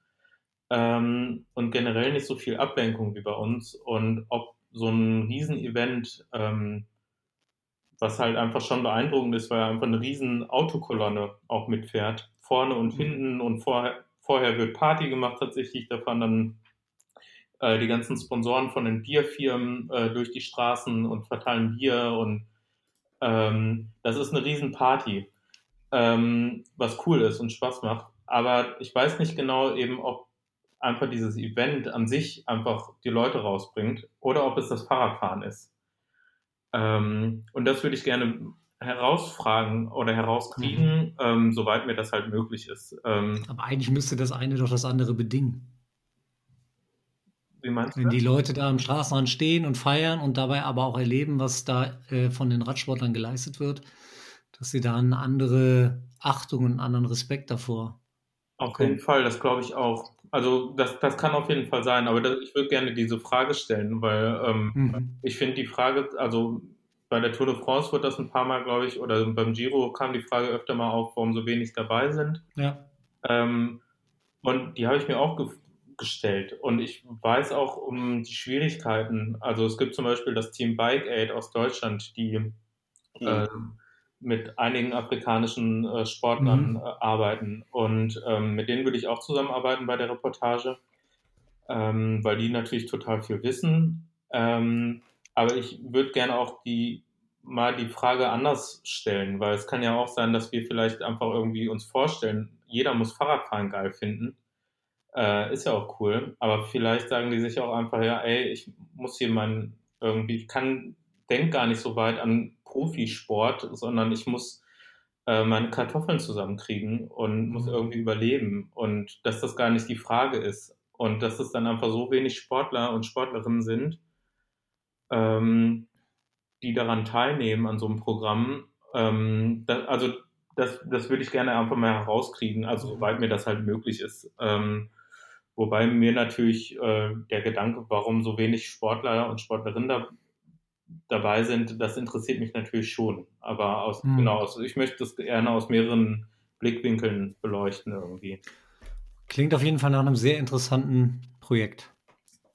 ähm, und generell nicht so viel Ablenkung wie bei uns und ob so ein Riesenevent, ähm, was halt einfach schon beeindruckend ist, weil einfach eine riesen Autokolonne auch mitfährt, vorne und mhm. hinten und vorher vorher wird Party gemacht tatsächlich, da fahren dann äh, die ganzen Sponsoren von den Bierfirmen äh, durch die Straßen und verteilen Bier und ähm, das ist eine Riesenparty, ähm, was cool ist und Spaß macht. Aber ich weiß nicht genau eben, ob einfach dieses Event an sich einfach die Leute rausbringt oder ob es das Fahrradfahren ist. Ähm, und das würde ich gerne herausfragen oder herauskriegen, mhm. ähm, soweit mir das halt möglich ist. Ähm, Aber eigentlich müsste das eine doch das andere bedingen. Wie meinst du? Wenn die Leute da am Straßenrand stehen und feiern und dabei aber auch erleben, was da äh, von den Radsportlern geleistet wird, dass sie da eine andere Achtung und einen anderen Respekt davor Auf jeden Fall, das glaube ich auch. Also das, das kann auf jeden Fall sein, aber das, ich würde gerne diese Frage stellen, weil ähm, mhm. ich finde die Frage, also bei der Tour de France wird das ein paar Mal, glaube ich, oder beim Giro kam die Frage öfter mal auf, warum so wenig dabei sind. Ja. Ähm, und die habe ich mir auch ge gestellt. Und ich weiß auch um die Schwierigkeiten. Also es gibt zum Beispiel das Team Bike Aid aus Deutschland, die mhm. äh, mit einigen afrikanischen äh, Sportlern mhm. äh, arbeiten. Und ähm, mit denen würde ich auch zusammenarbeiten bei der Reportage, ähm, weil die natürlich total viel wissen. Ähm, aber ich würde gerne auch die mal die Frage anders stellen, weil es kann ja auch sein, dass wir vielleicht einfach irgendwie uns vorstellen, jeder muss Fahrradfahren geil finden. Äh, ist ja auch cool. Aber vielleicht sagen die sich auch einfach, ja, ey, ich muss hier mein irgendwie, ich kann, denk gar nicht so weit an Profisport, sondern ich muss äh, meine Kartoffeln zusammenkriegen und muss mhm. irgendwie überleben. Und dass das gar nicht die Frage ist. Und dass es dann einfach so wenig Sportler und Sportlerinnen sind, ähm, die daran teilnehmen an so einem Programm. Ähm, das, also das, das würde ich gerne einfach mal herauskriegen, also soweit mir das halt möglich ist. Ähm, wobei mir natürlich äh, der Gedanke, warum so wenig Sportler und Sportlerinnen da, dabei sind, das interessiert mich natürlich schon. Aber aus, mhm. genau, aus, ich möchte das gerne aus mehreren Blickwinkeln beleuchten irgendwie. Klingt auf jeden Fall nach einem sehr interessanten Projekt.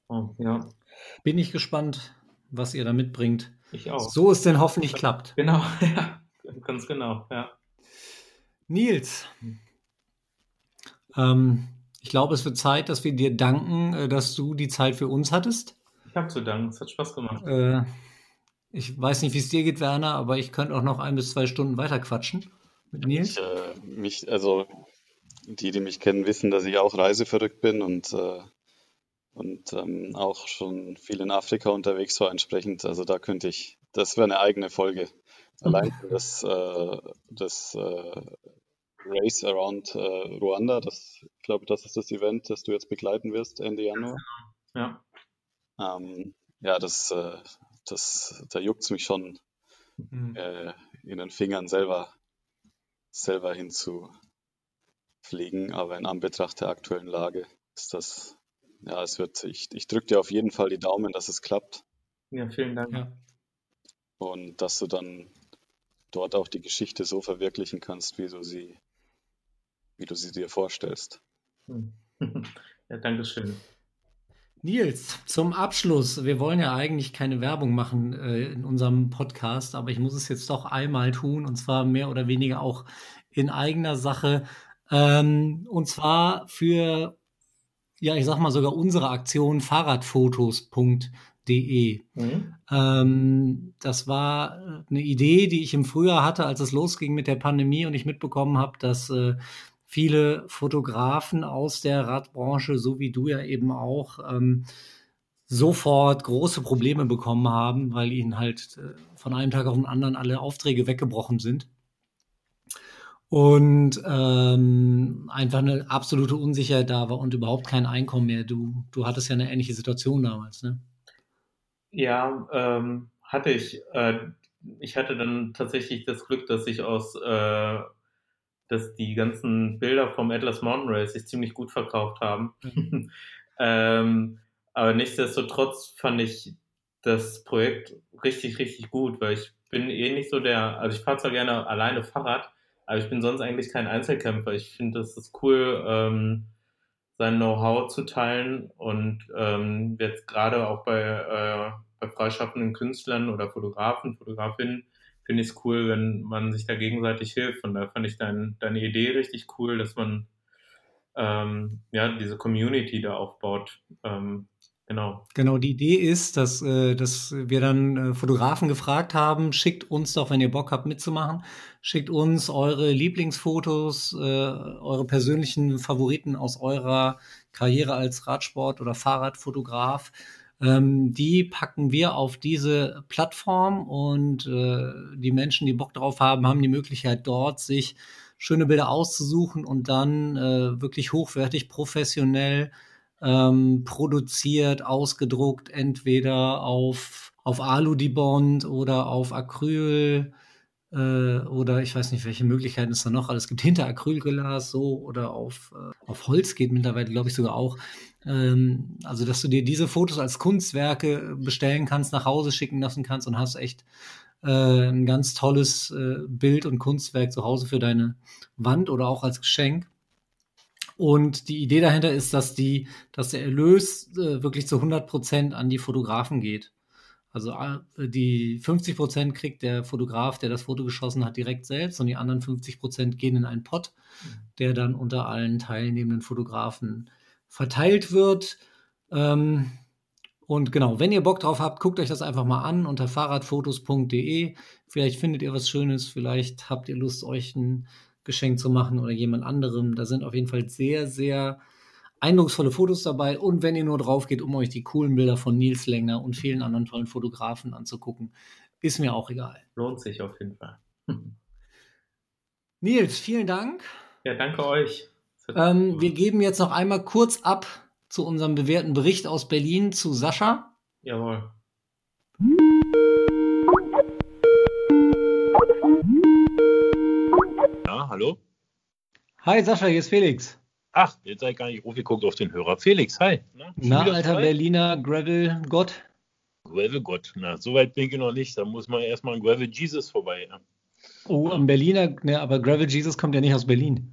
Oh, ja. Bin ich gespannt, was ihr da mitbringt. Ich auch. So es denn hoffentlich klappt. Genau, ja, ganz genau, ja. Nils, ähm, ich glaube, es wird Zeit, dass wir dir danken, äh, dass du die Zeit für uns hattest. Ich habe zu danken, es hat Spaß gemacht. Äh, ich weiß nicht, wie es dir geht, Werner, aber ich könnte auch noch ein bis zwei Stunden weiter quatschen mit Nils. Ich, äh, mich, also die, die mich kennen, wissen, dass ich auch reiseverrückt bin und äh, und ähm, auch schon viel in Afrika unterwegs war entsprechend. Also da könnte ich, das wäre eine eigene Folge. Allein das, äh, das äh, Race Around äh, Ruanda, das, ich glaube, das ist das Event, das du jetzt begleiten wirst Ende Januar. Ja. Ähm, ja, das, äh, das, da juckt es mich schon mhm. äh, in den Fingern selber, selber hinzufliegen, aber in Anbetracht der aktuellen Lage ist das ja, es wird, ich, ich drücke dir auf jeden Fall die Daumen, dass es klappt. Ja, vielen Dank. Ja. Und dass du dann dort auch die Geschichte so verwirklichen kannst, wie du sie, wie du sie dir vorstellst. Hm. Ja, danke schön. Nils, zum Abschluss. Wir wollen ja eigentlich keine Werbung machen äh, in unserem Podcast, aber ich muss es jetzt doch einmal tun und zwar mehr oder weniger auch in eigener Sache. Ähm, und zwar für ja, ich sag mal sogar unsere Aktion fahrradfotos.de. Mhm. Ähm, das war eine Idee, die ich im Frühjahr hatte, als es losging mit der Pandemie und ich mitbekommen habe, dass äh, viele Fotografen aus der Radbranche, so wie du ja eben auch, ähm, sofort große Probleme bekommen haben, weil ihnen halt äh, von einem Tag auf den anderen alle Aufträge weggebrochen sind und ähm, einfach eine absolute Unsicherheit da war und überhaupt kein Einkommen mehr. Du, du hattest ja eine ähnliche Situation damals, ne? Ja, ähm, hatte ich. Äh, ich hatte dann tatsächlich das Glück, dass ich aus, äh, dass die ganzen Bilder vom Atlas Mountain Race sich ziemlich gut verkauft haben. Mhm. ähm, aber nichtsdestotrotz fand ich das Projekt richtig, richtig gut, weil ich bin eh nicht so der, also ich fahre zwar gerne alleine Fahrrad, aber ich bin sonst eigentlich kein Einzelkämpfer. Ich finde, es ist cool, ähm, sein Know-how zu teilen und ähm, jetzt gerade auch bei, äh, bei freischaffenden Künstlern oder Fotografen, Fotografinnen finde ich es cool, wenn man sich da gegenseitig hilft. Und da fand ich dein, deine Idee richtig cool, dass man ähm, ja diese Community da aufbaut. Ähm, Genau. Genau, die Idee ist, dass, äh, dass wir dann äh, Fotografen gefragt haben, schickt uns doch, wenn ihr Bock habt mitzumachen, schickt uns eure Lieblingsfotos, äh, eure persönlichen Favoriten aus eurer Karriere als Radsport- oder Fahrradfotograf. Ähm, die packen wir auf diese Plattform und äh, die Menschen, die Bock drauf haben, haben die Möglichkeit dort sich schöne Bilder auszusuchen und dann äh, wirklich hochwertig, professionell ähm, produziert, ausgedruckt, entweder auf, auf Alu-Dibond oder auf Acryl äh, oder ich weiß nicht, welche Möglichkeiten es da noch alles gibt. Hinter Acrylglas so oder auf, äh, auf Holz geht mittlerweile, glaube ich, sogar auch. Ähm, also, dass du dir diese Fotos als Kunstwerke bestellen kannst, nach Hause schicken lassen kannst und hast echt äh, ein ganz tolles äh, Bild und Kunstwerk zu Hause für deine Wand oder auch als Geschenk. Und die Idee dahinter ist, dass die, dass der Erlös äh, wirklich zu 100 Prozent an die Fotografen geht. Also äh, die 50 Prozent kriegt der Fotograf, der das Foto geschossen hat, direkt selbst und die anderen 50 Prozent gehen in einen Pot, der dann unter allen teilnehmenden Fotografen verteilt wird. Ähm, und genau, wenn ihr Bock drauf habt, guckt euch das einfach mal an unter fahrradfotos.de. Vielleicht findet ihr was Schönes, vielleicht habt ihr Lust, euch ein Geschenk zu machen oder jemand anderem. Da sind auf jeden Fall sehr, sehr eindrucksvolle Fotos dabei. Und wenn ihr nur drauf geht, um euch die coolen Bilder von Nils Längner und vielen anderen tollen Fotografen anzugucken, ist mir auch egal. Lohnt sich auf jeden Fall. Nils, vielen Dank. Ja, danke euch. Ähm, wir geben jetzt noch einmal kurz ab zu unserem bewährten Bericht aus Berlin zu Sascha. Jawohl. Ja, hallo? Hi Sascha, hier ist Felix. Ach, jetzt ich gar nicht aufgeguckt auf den Hörer. Felix, hi. Na, Na alter frei? Berliner Gravel-Gott. Gravel-Gott, na, so weit bin ich noch nicht. Da muss man erstmal an Gravel Jesus vorbei. Ja. Oh, am Berliner, ne, aber Gravel Jesus kommt ja nicht aus Berlin.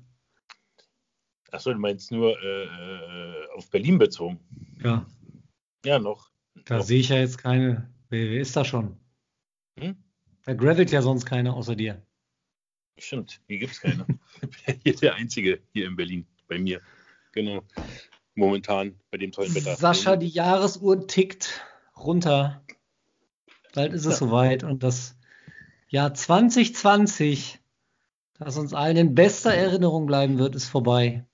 Achso, du meinst nur äh, äh, auf Berlin bezogen? Ja. Ja, noch. Da sehe ich ja jetzt keine. Wer, wer ist da schon? Hm? Da gravelt ja sonst keiner außer dir. Stimmt, hier gibt es keine. hier der Einzige hier in Berlin bei mir. Genau. Momentan bei dem tollen Wetter. Sascha, die Jahresuhr tickt runter. Bald ist es ja. soweit. Und das Jahr 2020, das uns allen in bester Erinnerung bleiben wird, ist vorbei.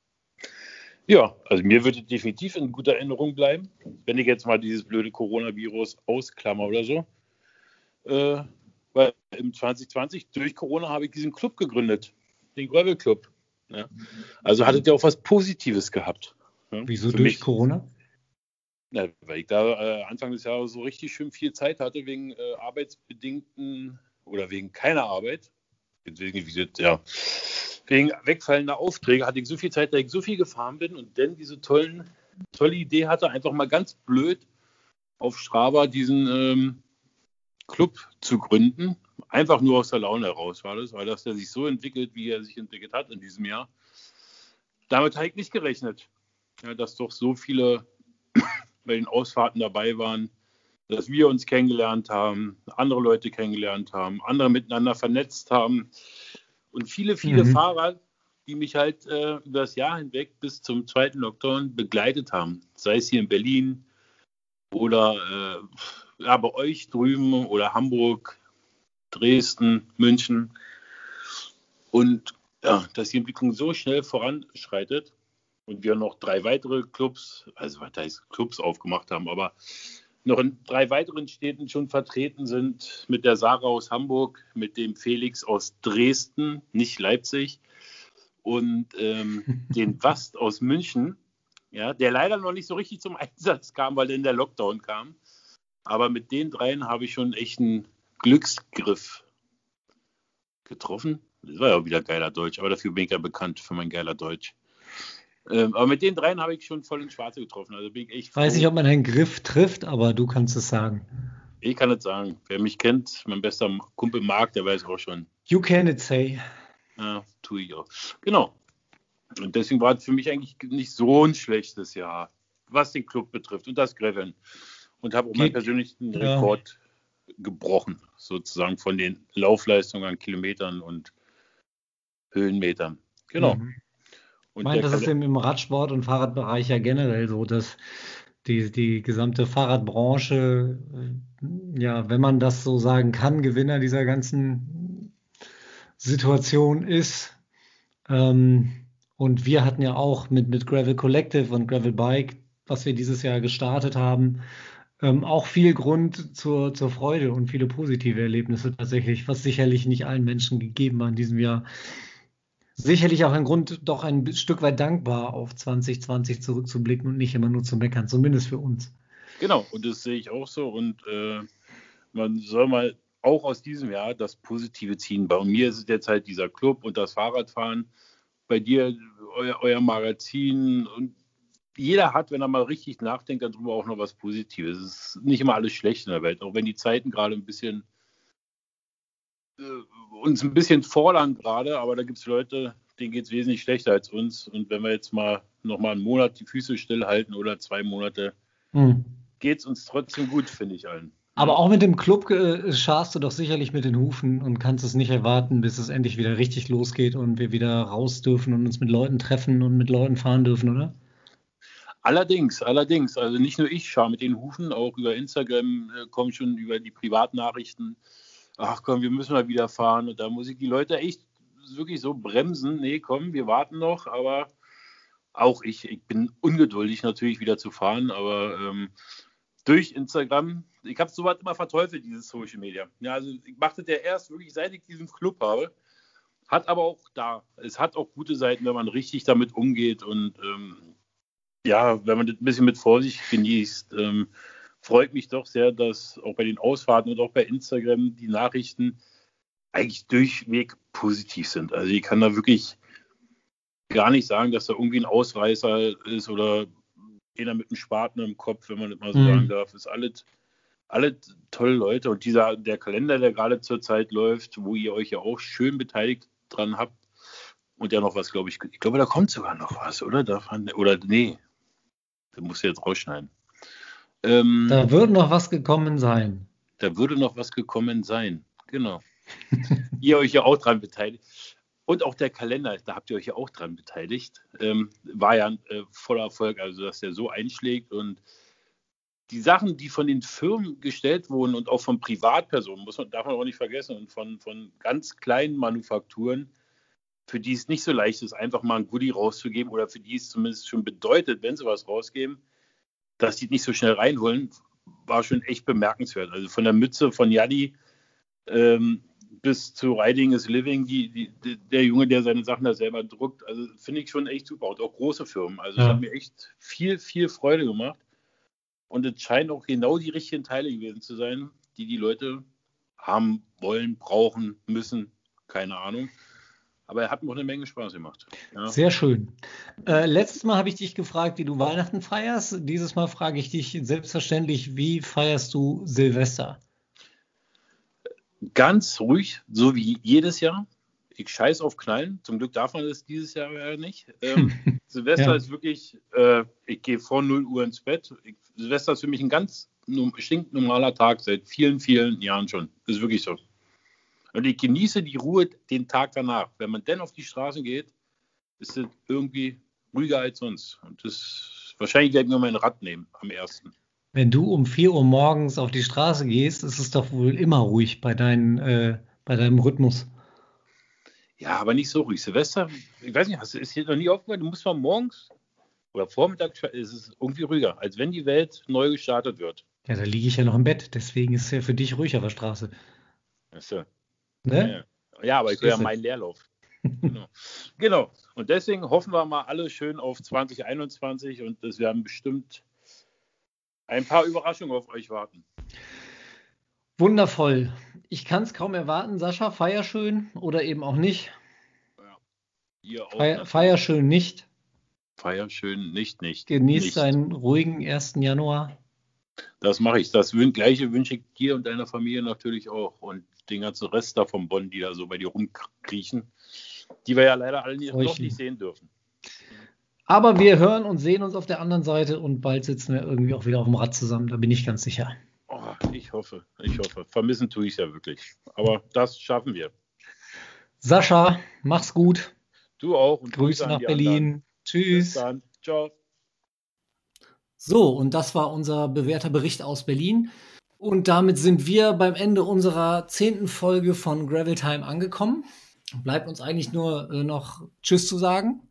Ja, also mir würde definitiv in guter Erinnerung bleiben, wenn ich jetzt mal dieses blöde Coronavirus ausklammer oder so. Äh, weil im 2020 durch Corona habe ich diesen Club gegründet, den Gravel Club. Ja. Also hattet ihr auch was Positives gehabt. Ja. Wieso Für durch mich, Corona? Ja, weil ich da äh, Anfang des Jahres so richtig schön viel Zeit hatte wegen äh, arbeitsbedingten oder wegen keiner Arbeit. Deswegen, wie ja, wegen wegfallender Aufträge hatte ich so viel Zeit, da ich so viel gefahren bin und dann diese tollen, tolle Idee hatte, einfach mal ganz blöd auf Strava diesen ähm, Club zu gründen Einfach nur aus der Laune heraus war das, weil das der sich so entwickelt, wie er sich entwickelt hat in diesem Jahr. Damit habe ich nicht gerechnet, ja, dass doch so viele bei den Ausfahrten dabei waren, dass wir uns kennengelernt haben, andere Leute kennengelernt haben, andere miteinander vernetzt haben und viele, viele mhm. Fahrer, die mich halt äh, über das Jahr hinweg bis zum zweiten Lockdown begleitet haben, sei es hier in Berlin oder äh, ja, bei euch drüben oder Hamburg, Dresden, München. Und ja, dass die Entwicklung so schnell voranschreitet und wir noch drei weitere Clubs, also was heißt Clubs aufgemacht haben, aber noch in drei weiteren Städten schon vertreten sind, mit der Sarah aus Hamburg, mit dem Felix aus Dresden, nicht Leipzig, und ähm, den Wast aus München, ja, der leider noch nicht so richtig zum Einsatz kam, weil dann der Lockdown kam. Aber mit den dreien habe ich schon echt einen Glücksgriff getroffen. Das war ja auch wieder geiler Deutsch, aber dafür bin ich ja bekannt für mein geiler Deutsch. Ähm, aber mit den dreien habe ich schon voll ins Schwarze getroffen. Also bin ich echt. Weiß nicht, ob man einen Griff trifft, aber du kannst es sagen. Ich kann es sagen. Wer mich kennt, mein bester Kumpel Marc, der weiß auch schon. You can it say. Ja, tue ich auch. Genau. Und deswegen war es für mich eigentlich nicht so ein schlechtes Jahr, was den Club betrifft und das Graveln. Und habe auch meinen persönlichen ja. Rekord gebrochen, sozusagen von den Laufleistungen an Kilometern und Höhenmetern. Genau. Mhm. ich meine, das ist im, Radsport und Fahrradbereich ja generell so, dass die, die gesamte Fahrradbranche, äh, ja, wenn man das so sagen kann, Gewinner dieser ganzen Situation ist. Ähm, und wir hatten ja auch mit, mit Gravel Collective und Gravel Bike, was wir dieses Jahr gestartet haben, ähm, auch viel Grund zur, zur Freude und viele positive Erlebnisse tatsächlich, was sicherlich nicht allen Menschen gegeben war in diesem Jahr. Sicherlich auch ein Grund, doch ein Stück weit dankbar auf 2020 zurückzublicken und nicht immer nur zu meckern, zumindest für uns. Genau, und das sehe ich auch so. Und äh, man soll mal auch aus diesem Jahr das Positive ziehen. Bei mir ist es jetzt halt dieser Club und das Fahrradfahren. Bei dir euer, euer Magazin und jeder hat, wenn er mal richtig nachdenkt, darüber auch noch was Positives. Es ist nicht immer alles schlecht in der Welt, auch wenn die Zeiten gerade ein bisschen äh, uns ein bisschen fordern gerade, aber da gibt es Leute, denen geht es wesentlich schlechter als uns. Und wenn wir jetzt mal noch mal einen Monat die Füße stillhalten oder zwei Monate, hm. geht es uns trotzdem gut, finde ich allen. Aber auch mit dem Club äh, scharst du doch sicherlich mit den Hufen und kannst es nicht erwarten, bis es endlich wieder richtig losgeht und wir wieder raus dürfen und uns mit Leuten treffen und mit Leuten fahren dürfen, oder? Allerdings, allerdings. Also nicht nur ich schaue mit den Hufen, auch über Instagram äh, kommen schon über die Privatnachrichten. Ach komm, wir müssen mal wieder fahren. Und da muss ich die Leute echt wirklich so bremsen. Nee, komm, wir warten noch. Aber auch ich, ich bin ungeduldig natürlich wieder zu fahren. Aber ähm, durch Instagram, ich habe sowas immer verteufelt, dieses Social Media. Ja, also ich machte der erst wirklich, seit ich diesen Club habe. Hat aber auch da, es hat auch gute Seiten, wenn man richtig damit umgeht und ähm, ja, wenn man das ein bisschen mit Vorsicht genießt, ähm, freut mich doch sehr, dass auch bei den Ausfahrten und auch bei Instagram die Nachrichten eigentlich durchweg positiv sind. Also ich kann da wirklich gar nicht sagen, dass da irgendwie ein Ausreißer ist oder einer mit einem Spaten im Kopf, wenn man das mal so mhm. sagen darf. Ist alles, alle tolle Leute. Und dieser, der Kalender, der gerade zurzeit läuft, wo ihr euch ja auch schön beteiligt dran habt, und ja noch was, glaube ich. Ich glaube, da kommt sogar noch was, oder? Davon, oder nee, das muss du jetzt rausschneiden. Ähm, da würde noch was gekommen sein. Da würde noch was gekommen sein, genau. ihr euch ja auch dran beteiligt. Und auch der Kalender, da habt ihr euch ja auch dran beteiligt. Ähm, war ja äh, voller Erfolg, also dass der so einschlägt. Und die Sachen, die von den Firmen gestellt wurden und auch von Privatpersonen, muss man, darf man auch nicht vergessen, und von, von ganz kleinen Manufakturen, für die es nicht so leicht ist, einfach mal ein Goodie rauszugeben oder für die es zumindest schon bedeutet, wenn sie was rausgeben, dass die nicht so schnell reinholen, war schon echt bemerkenswert. Also von der Mütze von Yadi ähm, bis zu Riding is Living, die, die, der Junge, der seine Sachen da selber druckt, also finde ich schon echt super. Und auch große Firmen. Also es hat mir echt viel, viel Freude gemacht. Und es scheinen auch genau die richtigen Teile gewesen zu sein, die die Leute haben wollen, brauchen, müssen, keine Ahnung. Aber er hat mir auch eine Menge Spaß gemacht. Ja. Sehr schön. Äh, letztes Mal habe ich dich gefragt, wie du Weihnachten feierst. Dieses Mal frage ich dich selbstverständlich, wie feierst du Silvester? Ganz ruhig, so wie jedes Jahr. Ich scheiß auf Knallen. Zum Glück darf man das dieses Jahr ja nicht. Ähm, Silvester ja. ist wirklich, äh, ich gehe vor 0 Uhr ins Bett. Ich, Silvester ist für mich ein ganz stinknormaler Tag seit vielen, vielen Jahren schon. Das ist wirklich so. Und ich genieße die Ruhe den Tag danach. Wenn man dann auf die Straße geht, ist es irgendwie ruhiger als sonst. Und das wahrscheinlich werde ich mir mein Rad nehmen am ersten. Wenn du um 4 Uhr morgens auf die Straße gehst, ist es doch wohl immer ruhig bei, dein, äh, bei deinem Rhythmus. Ja, aber nicht so ruhig. Silvester, ich weiß nicht, hast du ist hier noch nie aufgefallen, du musst mal morgens oder vormittags ist es irgendwie ruhiger, als wenn die Welt neu gestartet wird. Ja, da liege ich ja noch im Bett, deswegen ist es ja für dich ruhig auf der Straße. Achso. Ne? Ja, aber ich will ja meinen Leerlauf. genau. genau. Und deswegen hoffen wir mal alle schön auf 2021 und es werden bestimmt ein paar Überraschungen auf euch warten. Wundervoll. Ich kann es kaum erwarten, Sascha. Feier schön oder eben auch nicht. Ja, ihr auch. Feier, feier schön nicht. Feier schön nicht, nicht. Genießt einen ruhigen 1. Januar. Das mache ich. Das gleiche wünsche ich dir und deiner Familie natürlich auch. Und den ganzen Rest da vom Bonn, die da so bei dir rumkriechen, die wir ja leider alle noch nicht sehen dürfen. Aber wir hören und sehen uns auf der anderen Seite und bald sitzen wir irgendwie auch wieder auf dem Rad zusammen, da bin ich ganz sicher. Oh, ich hoffe, ich hoffe. Vermissen tue ich es ja wirklich. Aber das schaffen wir. Sascha, mach's gut. Du auch. Und Grüße, Grüße nach Berlin. Anderen. Tschüss. Bis dann. Ciao. So, und das war unser bewährter Bericht aus Berlin. Und damit sind wir beim Ende unserer zehnten Folge von Gravel Time angekommen. Bleibt uns eigentlich nur äh, noch Tschüss zu sagen.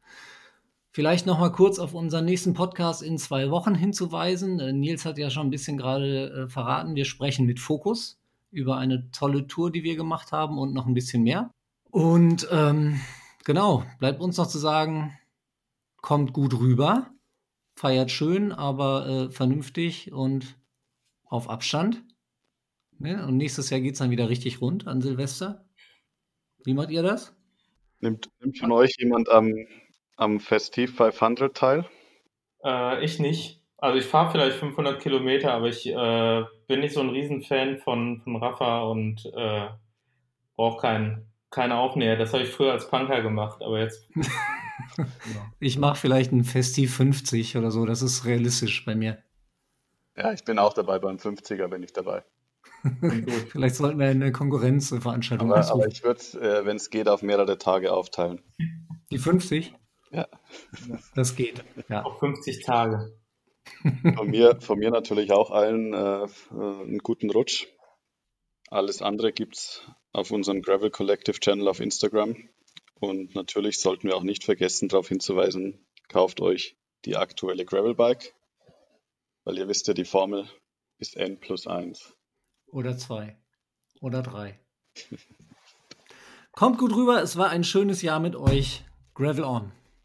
Vielleicht noch mal kurz auf unseren nächsten Podcast in zwei Wochen hinzuweisen. Äh, Nils hat ja schon ein bisschen gerade äh, verraten, wir sprechen mit Fokus über eine tolle Tour, die wir gemacht haben und noch ein bisschen mehr. Und ähm, genau, bleibt uns noch zu sagen, kommt gut rüber, feiert schön, aber äh, vernünftig und auf Abstand. Ne? Und nächstes Jahr geht es dann wieder richtig rund an Silvester. Wie macht ihr das? Nimmt, nimmt von euch jemand am, am Festiv 500 teil? Äh, ich nicht. Also ich fahre vielleicht 500 Kilometer, aber ich äh, bin nicht so ein Riesenfan von, von Rafa und äh, brauche keinen keine Aufnäher. Das habe ich früher als Punker gemacht, aber jetzt. Ich mache vielleicht ein Festiv 50 oder so, das ist realistisch bei mir. Ja, ich bin auch dabei, beim 50er bin ich dabei. vielleicht sollten wir eine Konkurrenzveranstaltung aber, aber ich würde es, äh, wenn es geht, auf mehrere Tage aufteilen. Die 50? Ja. Das geht. Ja. Auf 50 Tage. Von mir, von mir natürlich auch allen äh, äh einen guten Rutsch. Alles andere gibt es auf unserem Gravel Collective Channel auf Instagram. Und natürlich sollten wir auch nicht vergessen, darauf hinzuweisen, kauft euch die aktuelle Gravel Bike, weil ihr wisst ja, die Formel ist N plus 1. Oder 2. Oder 3. Kommt gut rüber, es war ein schönes Jahr mit euch. Gravel on.